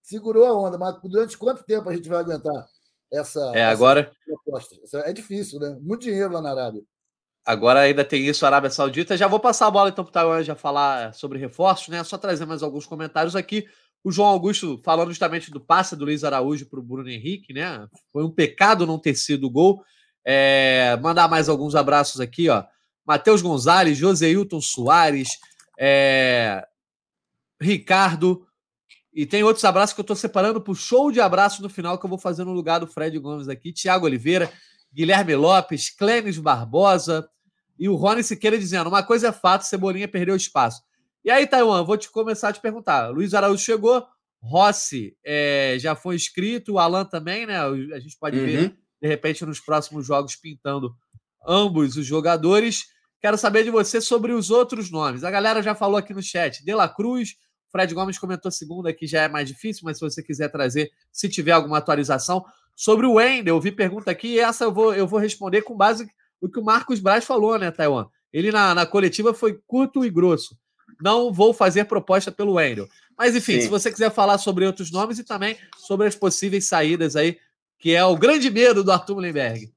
segurou a onda, mas durante quanto tempo a gente vai aguentar essa,
é, agora...
Essa proposta? É difícil, né? Muito dinheiro lá na Arábia.
Agora ainda tem isso, Arábia Saudita. Já vou passar a bola então para o Taiwan já falar sobre reforços, né? Só trazer mais alguns comentários aqui. O João Augusto falando justamente do passe do Luiz Araújo para o Bruno Henrique, né? Foi um pecado não ter sido gol. É, mandar mais alguns abraços aqui, ó. Matheus Gonzalez, Joseilton Soares, é, Ricardo, e tem outros abraços que eu estou separando para o show de abraço no final que eu vou fazer no lugar do Fred Gomes aqui. Tiago Oliveira, Guilherme Lopes, Clênis Barbosa e o Rony Siqueira dizendo: uma coisa é fato, Cebolinha perdeu espaço. E aí, Taiwan, vou te começar a te perguntar. Luiz Araújo chegou, Rossi é, já foi inscrito, o Alan também, né? A gente pode uhum. ver, de repente, nos próximos jogos pintando ambos os jogadores. Quero saber de você sobre os outros nomes. A galera já falou aqui no chat: De La Cruz, Fred Gomes comentou segunda que já é mais difícil, mas se você quiser trazer, se tiver alguma atualização. Sobre o Wendel, eu vi pergunta aqui e essa eu vou, eu vou responder com base no que o Marcos Braz falou, né, Taiwan? Ele na, na coletiva foi curto e grosso. Não vou fazer proposta pelo Wendel. Mas, enfim, Sim. se você quiser falar sobre outros nomes e também sobre as possíveis saídas aí, que é o grande medo do Arthur Mullenberg.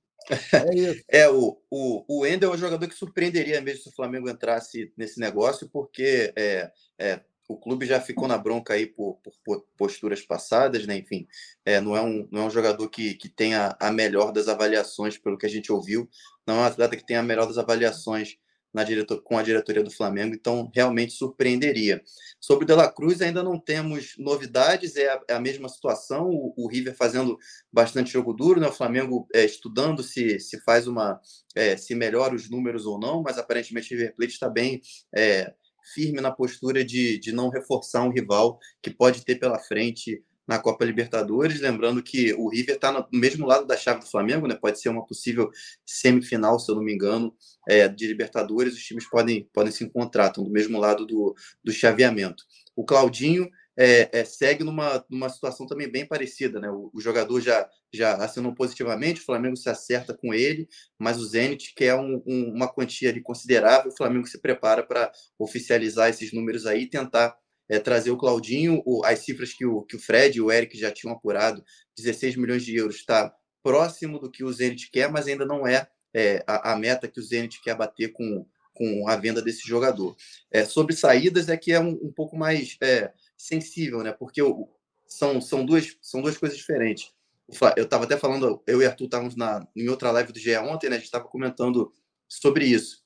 É, <laughs> é o, o, o Wendel é um jogador que surpreenderia mesmo se o Flamengo entrasse nesse negócio, porque é, é, o clube já ficou na bronca aí por, por posturas passadas, né? Enfim, é, não, é um, não é um jogador que, que tenha a melhor das avaliações, pelo que a gente ouviu, não é um atleta que tenha a melhor das avaliações na diretor, com a diretoria do Flamengo, então realmente surpreenderia. Sobre o De La Cruz, ainda não temos novidades, é a, é a mesma situação, o, o, River fazendo bastante jogo duro, né? o Flamengo é, estudando se, se faz uma. É, se melhora os números ou não, mas aparentemente o River Plate está bem é, firme na postura de, de não reforçar um rival que pode ter pela frente na Copa Libertadores. Lembrando que o River está no mesmo lado da chave do Flamengo, né? pode ser uma possível semifinal, se eu não me engano, é, de Libertadores. Os times podem, podem se encontrar, estão do mesmo lado do, do chaveamento. O Claudinho é, é, segue numa, numa situação também bem parecida. Né? O, o, jogador já, já assinou positivamente, o Flamengo se acerta com ele, mas o Zenit quer um, um, uma quantia ali considerável, o Flamengo se prepara para oficializar esses números aí e tentar é, trazer o Claudinho, o, as cifras que o, que o Fred e o Eric já tinham apurado, 16 milhões de euros, está próximo do que o Zenit quer, mas ainda não é, é a, a, meta que o Zenit quer bater com, com a venda desse jogador. É, sobre saídas é que é um, um pouco mais é, sensível, né? Porque o, são, são, duas, são duas coisas diferentes. Eu estava até falando, eu e Arthur estávamos na, em outra live do GE ontem, né? A gente estava comentando sobre isso.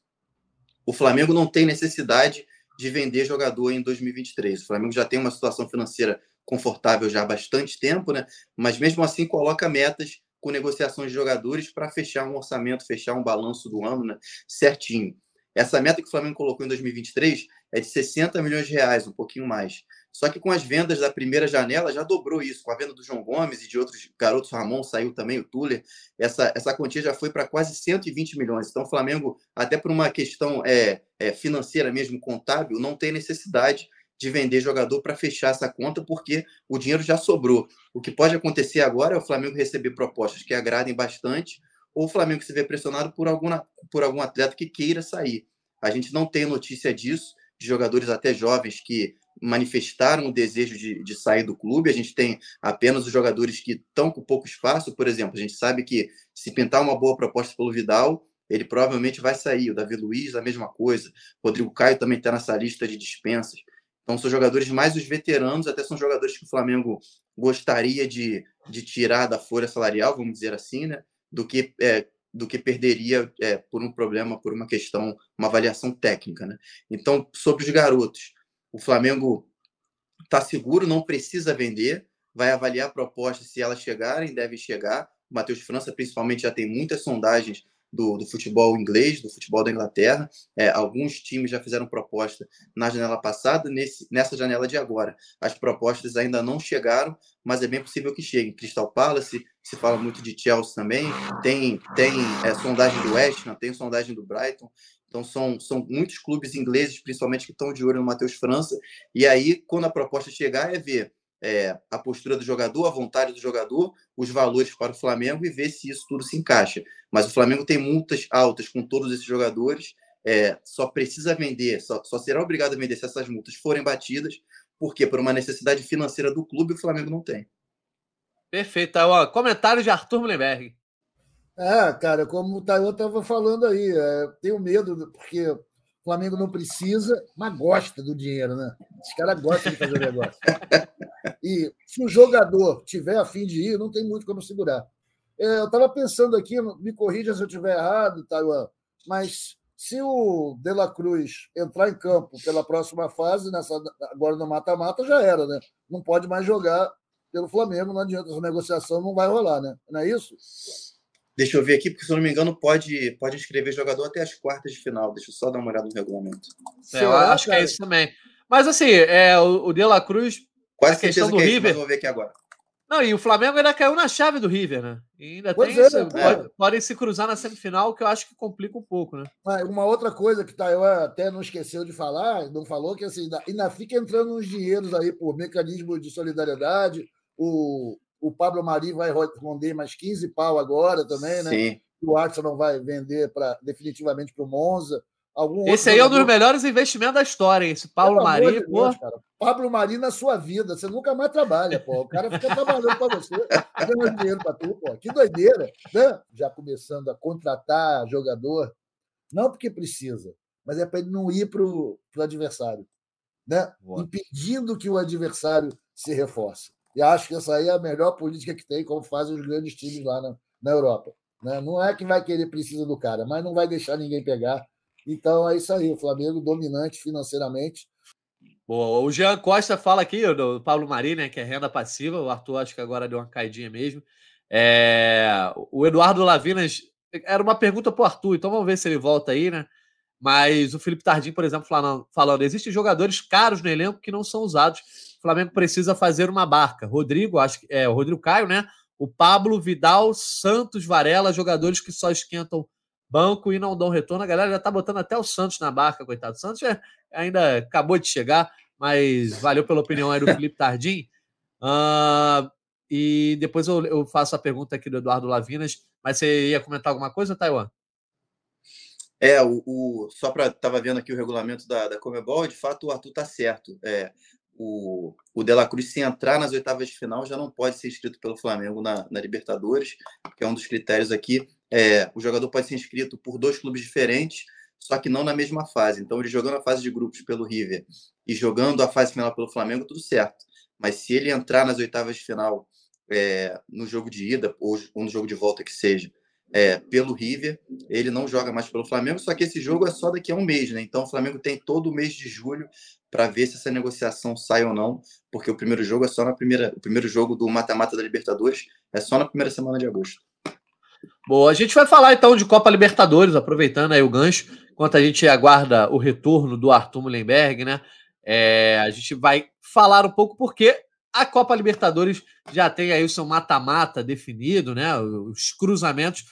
O Flamengo não tem necessidade de vender jogador em 2023. O Flamengo já tem uma situação financeira confortável já há bastante tempo, né? Mas mesmo assim coloca metas com negociações de jogadores para fechar um orçamento, fechar um balanço do ano, né? Certinho. Essa meta que o Flamengo colocou em 2023 é de 60 milhões de reais, um pouquinho mais. Só que com as vendas da primeira janela já dobrou isso. Com a venda do João Gomes e de outros garotos, Ramon saiu também, o Tuller, essa, essa quantia já foi para quase 120 milhões. Então o Flamengo, até por uma questão é, é financeira mesmo, contábil, não tem necessidade de vender jogador para fechar essa conta, porque o dinheiro já sobrou. O que pode acontecer agora é o Flamengo receber propostas que agradem bastante, ou Flamengo se vê pressionado por, alguma, por algum atleta que queira sair. A gente não tem notícia disso, de jogadores até jovens que manifestaram o desejo de, de sair do clube. A gente tem apenas os jogadores que estão com pouco espaço. Por exemplo, a gente sabe que se pintar uma boa proposta pelo Vidal, ele provavelmente vai sair. O Davi Luiz, a mesma coisa. O Rodrigo Caio também está nessa lista de dispensas. Então, são jogadores mais os veteranos, até são jogadores que o Flamengo gostaria de, de tirar da folha salarial, vamos dizer assim, né? Do que é, do que perderia é, por um problema, por uma questão, uma avaliação técnica. Né? Então, sobre os garotos, o Flamengo está seguro, não precisa vender, vai avaliar propostas se elas chegarem, devem chegar. O Matheus França, principalmente, já tem muitas sondagens do, do futebol inglês, do futebol da Inglaterra. É, alguns times já fizeram proposta na janela passada, nesse, nessa janela de agora. As propostas ainda não chegaram, mas é bem possível que cheguem. Crystal Palace, se fala muito de Chelsea também, tem, tem é, sondagem do West Ham, tem sondagem do Brighton. Então, são, são muitos clubes ingleses, principalmente, que estão de olho no Matheus França. E aí, quando a proposta chegar, é ver é, a postura do jogador, a vontade do jogador, os valores para o Flamengo e ver se isso tudo se encaixa. Mas o Flamengo tem multas altas com todos esses jogadores, é, só precisa vender, só, só será obrigado a vender se essas multas forem batidas, porque por uma necessidade financeira do clube o Flamengo não tem.
Perfeito. Tá, comentário de Arthur Mullenberg.
É, cara, como o Taiwan estava falando aí, é, tenho medo, porque o Flamengo não precisa, mas gosta do dinheiro, né? Os caras gostam de fazer negócio. E se o jogador tiver a fim de ir, não tem muito como segurar. É, eu estava pensando aqui, me corrija se eu estiver errado, Taiwan, mas se o De La Cruz entrar em campo pela próxima fase, nessa, agora no mata-mata, já era, né? Não pode mais jogar pelo Flamengo, não adianta, essa negociação não vai rolar, né? Não é isso?
Deixa eu ver aqui, porque se eu não me engano, pode, pode inscrever jogador até as quartas de final. Deixa eu só dar uma olhada no regulamento.
É, eu acho que é isso também. Mas assim, é, o, o De La Cruz
Quase a questão do que é River. Isso, vamos ver aqui agora.
Não, e o Flamengo ainda caiu na chave do River, né? E ainda pois tem é, isso, pode, podem se cruzar na semifinal, que eu acho que complica um pouco, né?
Uma outra coisa que Tayo até não esqueceu de falar, não falou, que assim, ainda fica entrando uns dinheiros aí por mecanismo de solidariedade. O, o Pablo Mari vai responder mais 15 pau agora também, né? Sim. O Arsenal vai vender pra, definitivamente para o Monza.
Algum esse aí é um dos melhores investimentos da história, esse Paulo Mari. De Deus,
Pablo Mari na sua vida, você nunca mais trabalha, pô. O cara fica trabalhando para você, ganhando dinheiro para tu, pô. Que doideira, né? Já começando a contratar jogador, não porque precisa, mas é para ele não ir para o adversário, né? Boa. Impedindo que o adversário se reforce. E acho que essa aí é a melhor política que tem, como fazem os grandes times lá na, na Europa. Né? Não é que vai querer precisa do cara, mas não vai deixar ninguém pegar então é isso aí, o Flamengo dominante financeiramente.
Boa. O Jean Costa fala aqui, do Paulo Mari, né, que é renda passiva. O Arthur acho que agora deu uma caidinha mesmo. É... O Eduardo Lavinas era uma pergunta para o Arthur, então vamos ver se ele volta aí, né? Mas o Felipe Tardim, por exemplo, falando, falando: existem jogadores caros no elenco que não são usados. O Flamengo precisa fazer uma barca. Rodrigo, acho que é o Rodrigo Caio, né? O Pablo, Vidal, Santos, Varela, jogadores que só esquentam banco e não dão retorno. A galera já tá botando até o Santos na barca, coitado. O Santos já, ainda acabou de chegar, mas valeu pela opinião aí do Felipe Tardim. Uh, e depois eu, eu, faço a pergunta aqui do Eduardo Lavinas, mas você ia comentar alguma coisa, Taiwan?
É, o, o só para estava vendo aqui o regulamento da, da Comebol, de fato o Arthur tá certo. É, o, o De La Cruz, se entrar nas oitavas de final, já não pode ser inscrito pelo Flamengo na, na Libertadores, que é um dos critérios aqui. É, o jogador pode ser inscrito por dois clubes diferentes, só que não na mesma fase. Então, ele jogando a fase de grupos pelo River e jogando a fase final pelo Flamengo, tudo certo. Mas se ele entrar nas oitavas de final é, no jogo de ida, ou, ou no jogo de volta que seja, é, pelo River, ele não joga mais pelo Flamengo, só que esse jogo é só daqui a um mês, né? Então o Flamengo tem todo o mês de julho para ver se essa negociação sai ou não, porque o primeiro jogo é só na primeira, o primeiro jogo do mata-mata da Libertadores é só na primeira semana de agosto.
Bom, a gente vai falar então de Copa Libertadores, aproveitando aí o gancho, enquanto a gente aguarda o retorno do Arthur Mullenberg, né? É, a gente vai falar um pouco porque a Copa Libertadores já tem aí o seu mata-mata definido, né? Os cruzamentos.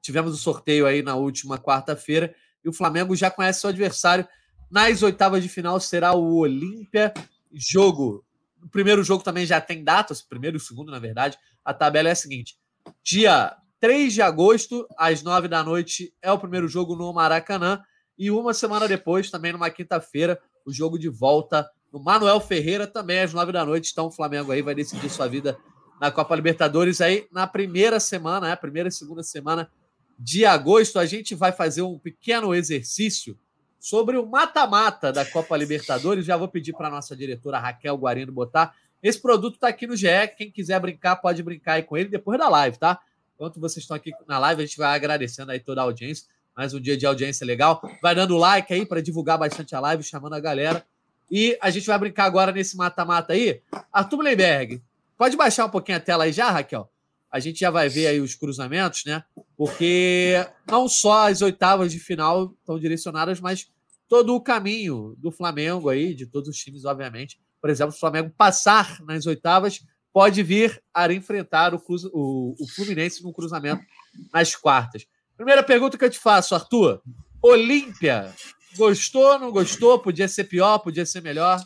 Tivemos o sorteio aí na última quarta-feira e o Flamengo já conhece seu adversário nas oitavas de final será o Olímpia. Jogo. O primeiro jogo também já tem datas, primeiro e segundo, na verdade. A tabela é a seguinte: dia 3 de agosto, às 9 da noite, é o primeiro jogo no Maracanã. E uma semana depois, também numa quinta-feira, o jogo de volta no Manuel Ferreira, também às 9 da noite. Então o Flamengo aí vai decidir sua vida na Copa Libertadores aí na primeira semana, é, primeira e segunda semana de agosto. A gente vai fazer um pequeno exercício sobre o mata-mata da Copa Libertadores. Já vou pedir para nossa diretora Raquel Guarino botar. Esse produto está aqui no GE. Quem quiser brincar, pode brincar aí com ele depois da live, tá? Enquanto vocês estão aqui na live, a gente vai agradecendo aí toda a audiência. Mais um dia de audiência legal. Vai dando like aí para divulgar bastante a live, chamando a galera. E a gente vai brincar agora nesse mata-mata aí. Arthur Blemberg, pode baixar um pouquinho a tela aí já, Raquel? a gente já vai ver aí os cruzamentos, né? Porque não só as oitavas de final estão direcionadas, mas todo o caminho do Flamengo aí, de todos os times, obviamente. Por exemplo, se o Flamengo passar nas oitavas, pode vir a enfrentar o, Cruz, o, o Fluminense no cruzamento nas quartas. Primeira pergunta que eu te faço, Arthur. Olímpia, gostou, não gostou? Podia ser pior, podia ser melhor?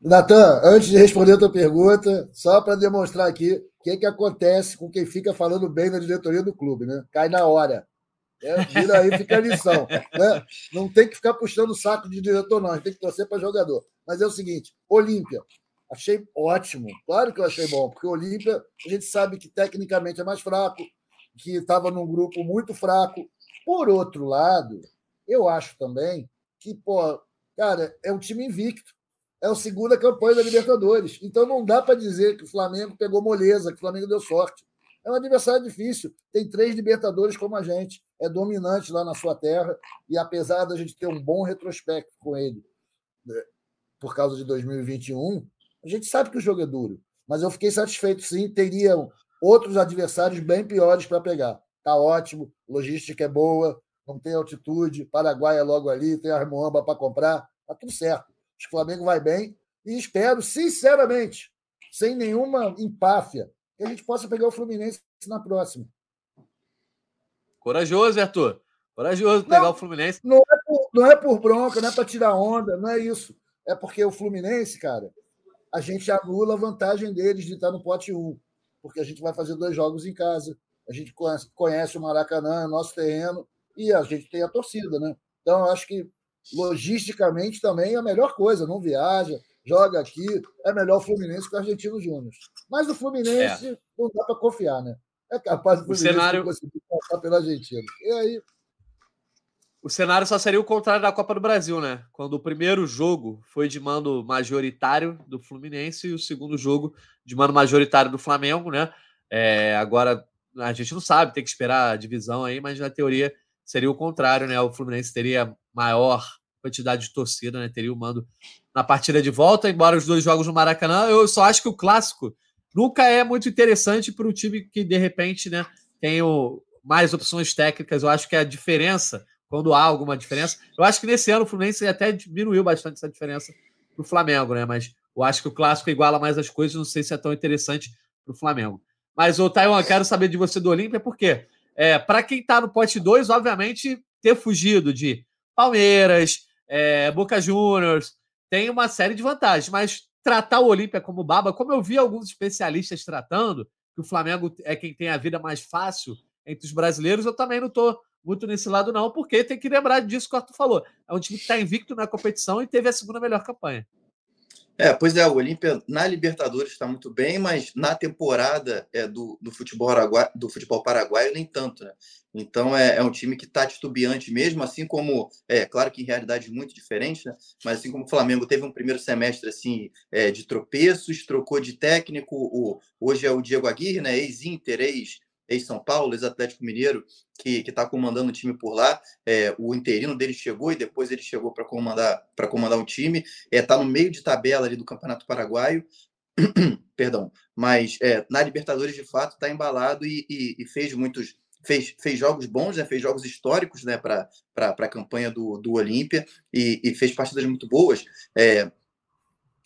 Natan, antes de responder a tua pergunta, só para demonstrar aqui o que, que acontece com quem fica falando bem na diretoria do clube, né? Cai na hora. É, vira aí, fica a lição. Né? Não tem que ficar puxando o saco de diretor, não. A gente tem que torcer para jogador. Mas é o seguinte: Olímpia, achei ótimo. Claro que eu achei bom, porque o Olímpia, a gente sabe que tecnicamente é mais fraco, que estava num grupo muito fraco. Por outro lado, eu acho também que, pô, cara, é um time invicto é a segunda campanha da Libertadores. Então não dá para dizer que o Flamengo pegou moleza, que o Flamengo deu sorte. É um adversário difícil. Tem três Libertadores como a gente. É dominante lá na sua terra. E apesar da gente ter um bom retrospecto com ele né, por causa de 2021, a gente sabe que o jogo é duro. Mas eu fiquei satisfeito, sim. Teriam outros adversários bem piores para pegar. Tá ótimo, logística é boa, não tem altitude, Paraguai é logo ali, tem Armoamba para comprar, tá tudo certo. Acho que o Flamengo vai bem e espero, sinceramente, sem nenhuma empáfia, que a gente possa pegar o Fluminense na próxima.
Corajoso, Arthur. Corajoso pegar não, o Fluminense.
Não é, por, não é por bronca, não é para tirar onda, não é isso. É porque o Fluminense, cara, a gente anula a vantagem deles de estar no pote 1, porque a gente vai fazer dois jogos em casa. A gente conhece, conhece o Maracanã, é nosso terreno, e a gente tem a torcida, né? Então, eu acho que logisticamente também é a melhor coisa, não viaja, joga aqui, é melhor o Fluminense que o Argentino Júnior. Mas o Fluminense é. não dá para confiar, né? É capaz do
Fluminense o cenário... conseguir
passar pelo Argentino. E aí.
O cenário só seria o contrário da Copa do Brasil, né? Quando o primeiro jogo foi de mando majoritário do Fluminense e o segundo jogo de mando majoritário do Flamengo, né? É, agora a gente não sabe, tem que esperar a divisão aí, mas na teoria seria o contrário, né? O Fluminense teria maior quantidade de torcida, né? Teria o mando na partida de volta, embora os dois jogos no Maracanã. Eu só acho que o clássico nunca é muito interessante para o time que, de repente, né, tem o, mais opções técnicas. Eu acho que a diferença, quando há alguma diferença, eu acho que nesse ano o Fluminense até diminuiu bastante essa diferença para o Flamengo, né? Mas eu acho que o clássico iguala mais as coisas, não sei se é tão interessante para o Flamengo. Mas, o Taiwan, quero saber de você do Olímpia, porque é, para quem está no pote 2, obviamente, ter fugido de Palmeiras, é, Boca Juniors, tem uma série de vantagens, mas tratar o Olímpia como baba, como eu vi alguns especialistas tratando, que o Flamengo é quem tem a vida mais fácil entre os brasileiros, eu também não estou muito nesse lado, não, porque tem que lembrar disso que o Arthur falou. É um time que está invicto na competição e teve a segunda melhor campanha.
É, pois é, o Olímpia na Libertadores está muito bem, mas na temporada é, do, do, futebol araguaio, do futebol paraguaio nem tanto, né? Então é, é um time que está titubeante mesmo, assim como, é claro que em realidade muito diferente, né? Mas assim como o Flamengo teve um primeiro semestre assim é, de tropeços, trocou de técnico, o, hoje é o Diego Aguirre, né? Ex-Inter, ex ex-São Paulo, ex-Atlético Mineiro, que está comandando o time por lá. É, o interino dele chegou e depois ele chegou para comandar para comandar o time. Está é, tá no meio de tabela ali do Campeonato Paraguaio. <clears throat> Perdão, mas é, na Libertadores de fato está embalado e, e, e, fez muitos fez, fez jogos bons, né? fez jogos históricos né? para a campanha do, do Olímpia e, e, fez partidas muito boas. É,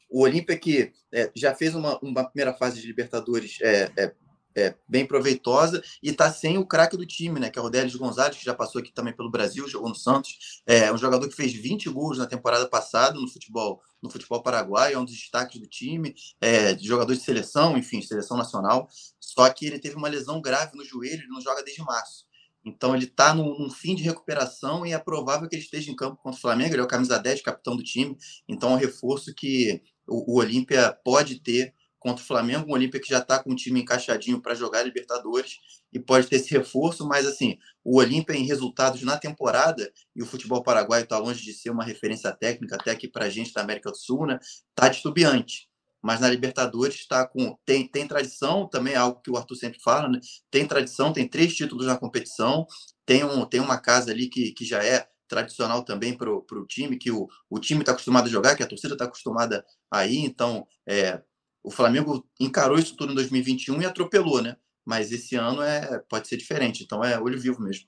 o Olímpia que é, já fez uma, uma primeira fase de Libertadores é, é, é, bem proveitosa e está sem o craque do time, né? Que é o Délis Gonzalez, que já passou aqui também pelo Brasil, jogou no Santos. É um jogador que fez 20 gols na temporada passada no futebol, no futebol paraguaio, é um dos destaques do time, é, jogador de seleção, enfim, seleção nacional. Só que ele teve uma lesão grave no joelho, ele não joga desde março. Então ele está num, num, fim de recuperação e é provável que ele esteja em campo contra o Flamengo. Ele é o camisa 10, capitão do time. Então é um reforço que o, o Olímpia pode ter contra o Flamengo, um Olímpia que já está com o time encaixadinho para jogar Libertadores e pode ter esse reforço, mas assim, o Olímpia em resultados na temporada, e o futebol paraguaio está longe de ser uma referência técnica, até aqui para a gente da América do Sul, né? Está titubeante. Mas na Libertadores está com. Tem, tem tradição, também é algo que o Arthur sempre fala, né? Tem tradição, tem três títulos na competição, tem, um, tem uma casa ali que, que já é tradicional também para o time, que o, o time está acostumado a jogar, que a torcida está acostumada a ir, então é, o Flamengo encarou isso tudo em 2021 e atropelou, né? Mas esse ano é pode ser diferente, então é olho vivo mesmo.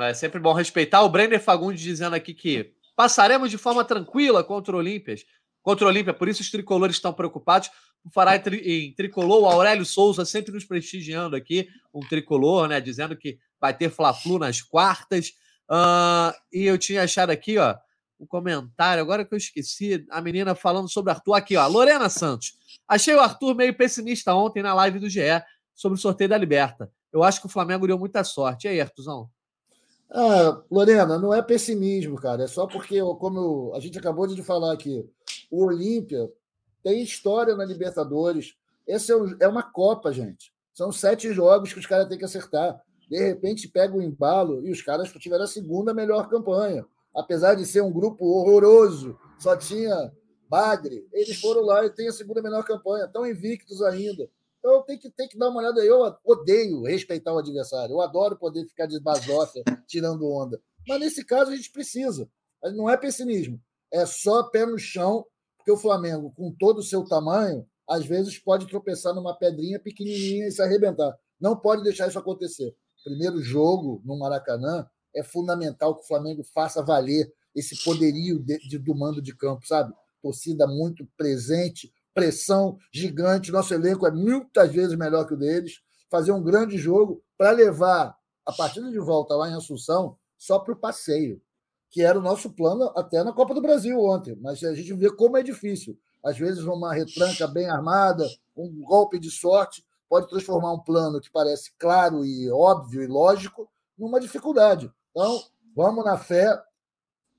É sempre bom respeitar. O Brender Fagundes dizendo aqui que passaremos de forma tranquila contra o Olímpias. Contra o Olímpia, por isso os tricolores estão preocupados. O Farai em tricolor, o Aurélio Souza sempre nos prestigiando aqui, um tricolor, né? Dizendo que vai ter Fla-Flu nas quartas. Uh, e eu tinha achado aqui, ó, um comentário, agora que eu esqueci, a menina falando sobre Arthur aqui, ó. Lorena Santos. Achei o Arthur meio pessimista ontem na live do GE sobre o sorteio da Liberta. Eu acho que o Flamengo deu muita sorte. E aí, Arthurzão?
Ah, Lorena, não é pessimismo, cara. É só porque, como a gente acabou de falar aqui, o Olímpia tem história na Libertadores. Esse é, um, é uma Copa, gente. São sete jogos que os caras têm que acertar. De repente pega o embalo e os caras tiveram a segunda melhor campanha apesar de ser um grupo horroroso, só tinha Bagre, eles foram lá e têm a segunda melhor campanha, estão invictos ainda. Então tem que, tem que dar uma olhada. Eu odeio respeitar o adversário. Eu adoro poder ficar de basófia <laughs> tirando onda. Mas nesse caso a gente precisa. Não é pessimismo. É só pé no chão, porque o Flamengo, com todo o seu tamanho, às vezes pode tropeçar numa pedrinha pequenininha e se arrebentar. Não pode deixar isso acontecer. Primeiro jogo no Maracanã, é fundamental que o Flamengo faça valer esse poderio de, de, do mando de campo, sabe? Torcida muito presente, pressão gigante. Nosso elenco é muitas vezes melhor que o deles. Fazer um grande jogo para levar a partida de volta lá em Assunção só para o passeio, que era o nosso plano até na Copa do Brasil ontem. Mas a gente vê como é difícil. Às vezes, uma retranca bem armada, um golpe de sorte, pode transformar um plano que parece claro e óbvio e lógico numa dificuldade. Então, vamos na fé.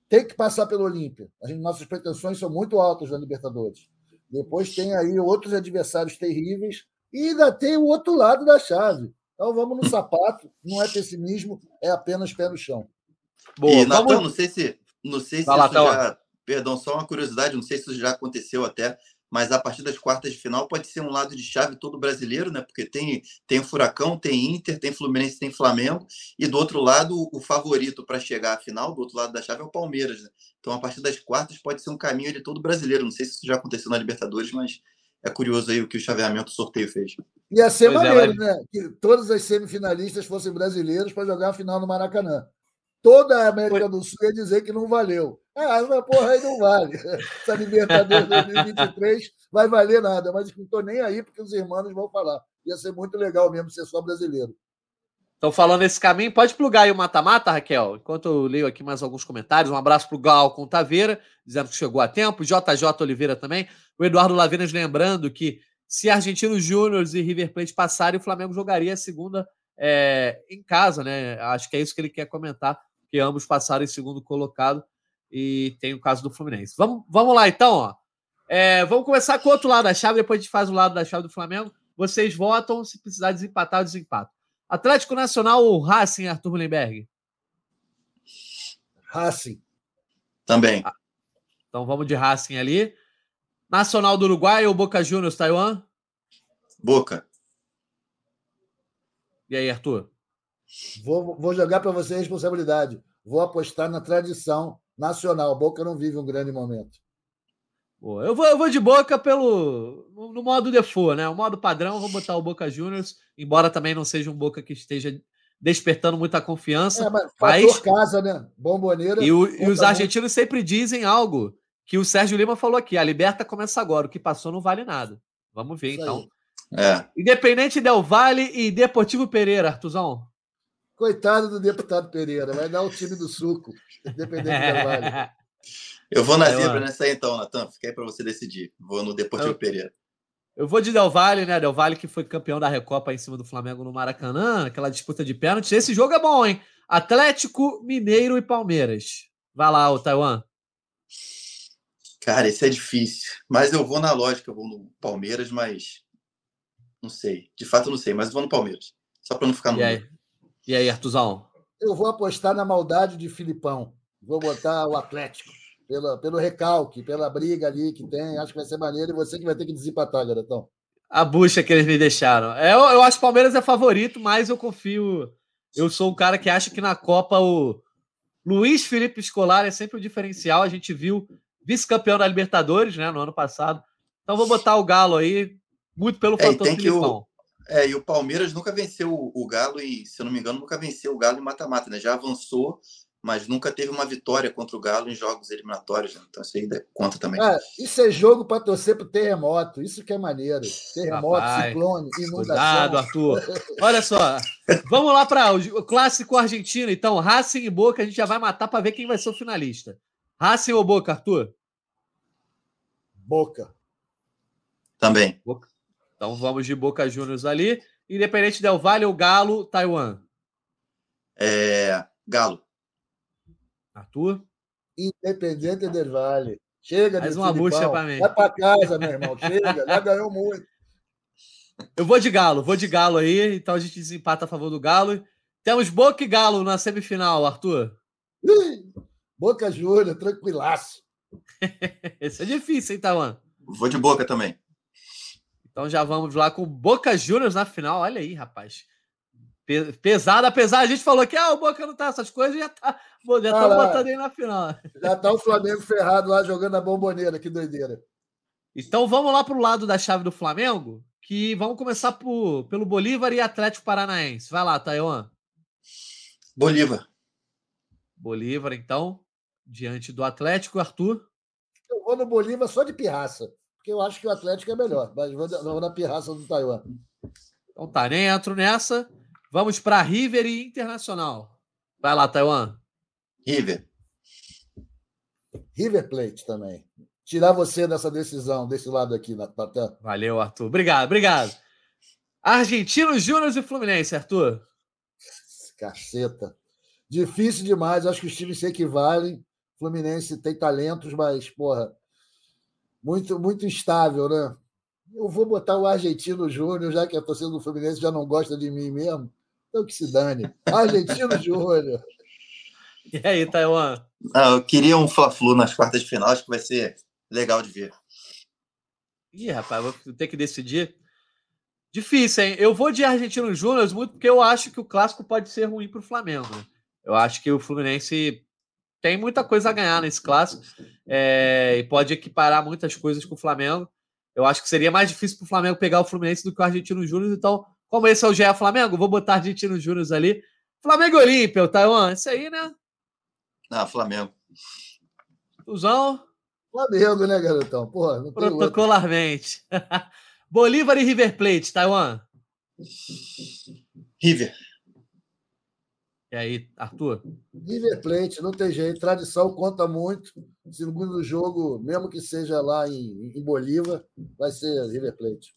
Tem que passar pelo Olímpia. Nossas pretensões são muito altas na Libertadores. Depois tem aí outros adversários terríveis e ainda tem o outro lado da chave. Então vamos no sapato, não é pessimismo, é apenas pé no chão.
Boa, e, Natan, vamos... não sei se, não sei se lá, tá já, perdão, só uma curiosidade, não sei se isso já aconteceu até, mas a partir das quartas de final pode ser um lado de chave todo brasileiro, né? Porque tem, tem o Furacão, tem Inter, tem Fluminense, tem Flamengo, e do outro lado, o favorito para chegar à final, do outro lado da chave, é o Palmeiras, né? Então, a partir das quartas pode ser um caminho de todo brasileiro. Não sei se isso já aconteceu na Libertadores, mas é curioso aí o que o chaveamento o sorteio fez.
Ia ser pois é, maneiro, é, né? Que todas as semifinalistas fossem brasileiros para jogar a final no Maracanã. Toda a América do Sul ia dizer que não valeu. Ah, mas porra, aí não vale. <laughs> Essa Libertadores 2023 vai valer nada, mas não estou nem aí porque os irmãos vão falar. Ia ser muito legal mesmo ser só brasileiro.
Estão falando esse caminho. Pode plugar aí o mata-mata, Raquel? Enquanto eu leio aqui mais alguns comentários. Um abraço para o Gal com Taveira, dizendo que chegou a tempo. JJ Oliveira também. O Eduardo Lavinas lembrando que se Argentinos Júniors e River Plate passarem, o Flamengo jogaria a segunda é, em casa, né? Acho que é isso que ele quer comentar, que ambos passaram em segundo colocado e tem o caso do Fluminense. Vamos, vamos lá, então. Ó. É, vamos começar com o outro lado da chave, depois a gente faz o lado da chave do Flamengo. Vocês votam, se precisar desempatar, eu desempato. Atlético Nacional ou Racing, Arthur Mullenberg?
Racing.
Também.
Ah, então vamos de Racing ali. Nacional do Uruguai ou Boca Juniors, Taiwan?
Boca.
E aí, Arthur?
Vou, vou jogar para você a responsabilidade. Vou apostar na tradição nacional. Boca não vive um grande momento.
Eu vou, eu vou de Boca pelo no, no modo default, né? O modo padrão, vou botar o Boca Juniors, embora também não seja um Boca que esteja despertando muita confiança. É, mas,
mas... casa, né? Bomboneira.
E, o, e os argentinos muito. sempre dizem algo que o Sérgio Lima falou aqui: a liberta começa agora, o que passou não vale nada. Vamos ver, Isso então.
É.
Independente Del Vale e Deportivo Pereira, Artuzão.
Coitado do deputado Pereira, vai dar o time do suco, independente Del Vale.
Eu vou na Aí, zebra nessa aí então, Natan. Fica aí para você decidir. Vou no Deportivo eu, Pereira.
Eu vou de Del Valle, né? Del Valle que foi campeão da Recopa em cima do Flamengo no Maracanã, aquela disputa de pênaltis. Esse jogo é bom, hein? Atlético, Mineiro e Palmeiras. Vai lá, o Taiwan.
Cara, esse é difícil. Mas eu vou na lógica, eu vou no Palmeiras, mas não sei. De fato, não sei, mas eu vou no Palmeiras. Só para não ficar no.
E aí, e aí Artuzão?
Eu vou apostar na maldade de Filipão. Vou botar o Atlético pela, pelo recalque, pela briga ali que tem. Acho que vai ser maneiro e você que vai ter que desempatar, garotão.
A bucha que eles me deixaram. É, eu, eu acho que o Palmeiras é favorito, mas eu confio. Eu sou um cara que acha que na Copa o Luiz Felipe Escolar é sempre o diferencial. A gente viu vice-campeão da Libertadores, né, no ano passado. Então vou botar o Galo aí. muito pelo é, fator Filipão.
É, e o Palmeiras nunca venceu o Galo e, se eu não me engano, nunca venceu o Galo em mata-mata, né? Já avançou, mas nunca teve uma vitória contra o Galo em jogos eliminatórios, né? Então isso aí conta também.
É, isso é jogo para torcer pro terremoto, isso que é maneiro. Terremoto, Rapaz, ciclone, inundação.
Cuidado, Arthur. Olha só, vamos lá para o clássico argentino, então, Racing e Boca, a gente já vai matar para ver quem vai ser o finalista. Racing ou Boca, Arthur?
Boca.
Também.
Boca. Então vamos de Boca Juniors ali. Independente Del Vale ou Galo, Taiwan?
É... Galo.
Arthur?
Independente Del Vale. Chega
Mais uma bucha para mim.
Vai para casa, meu irmão. Chega, já ganhou muito. <laughs>
Eu vou de Galo, vou de Galo aí, então a gente desempata a favor do Galo. Temos Boca e Galo na semifinal, Arthur.
Boca Júnior, tranquilaço. <laughs>
Esse é difícil, hein, Taiwan?
Vou de Boca também.
Então já vamos lá com Boca Juniors na final. Olha aí, rapaz. Pesado, apesar, a gente falou que ah, o Boca não tá essas coisas, já tá. Já estão botando aí na final.
Já tá o Flamengo ferrado lá jogando a bomboneira, que doideira.
Então vamos lá para o lado da chave do Flamengo, que vamos começar por, pelo Bolívar e Atlético Paranaense. Vai lá, Taiwan.
Bolívar.
Bolívar, então, diante do Atlético, Arthur.
Eu vou no Bolívar só de pirraça porque eu acho que o Atlético é melhor, mas vou, vou na pirraça do Taiwan.
Então tá, nem entro nessa. Vamos para River e Internacional. Vai lá, Taiwan.
River.
River Plate também. Tirar você dessa decisão, desse lado aqui, Natan.
Valeu, Arthur. Obrigado, obrigado. Argentinos, Júnior e Fluminense, Arthur.
Caceta. Difícil demais. Acho que os times se equivalem. Fluminense tem talentos, mas, porra, muito, muito instável, né? Eu vou botar o Argentino Júnior, já que a torcida do Fluminense já não gosta de mim mesmo. Então que se dane. Argentino Júnior.
E aí, Taiwan?
Ah, eu queria um Fla-Flu nas quartas de final, acho que vai ser legal de ver.
Ih, rapaz, vou ter que decidir. Difícil, hein? Eu vou de Argentino Júnior muito porque eu acho que o clássico pode ser ruim para o Flamengo. Né? Eu acho que o Fluminense tem muita coisa a ganhar nesse clássico é, e pode equiparar muitas coisas com o Flamengo. Eu acho que seria mais difícil para o Flamengo pegar o Fluminense do que o Argentino Júnior. Então, como esse é o GE Flamengo, vou botar Argentino Júnior ali. Flamengo Olímpia, o Taiwan, isso aí, né?
Ah, Flamengo.
Tuzão?
Flamengo, né, garotão? Porra,
Protocolarmente. <laughs> Bolívar e River Plate, Taiwan?
River.
E aí, Arthur?
River Plate, não tem jeito. Tradição conta muito. Segundo jogo, mesmo que seja lá em, em Bolívar, vai ser River Plate.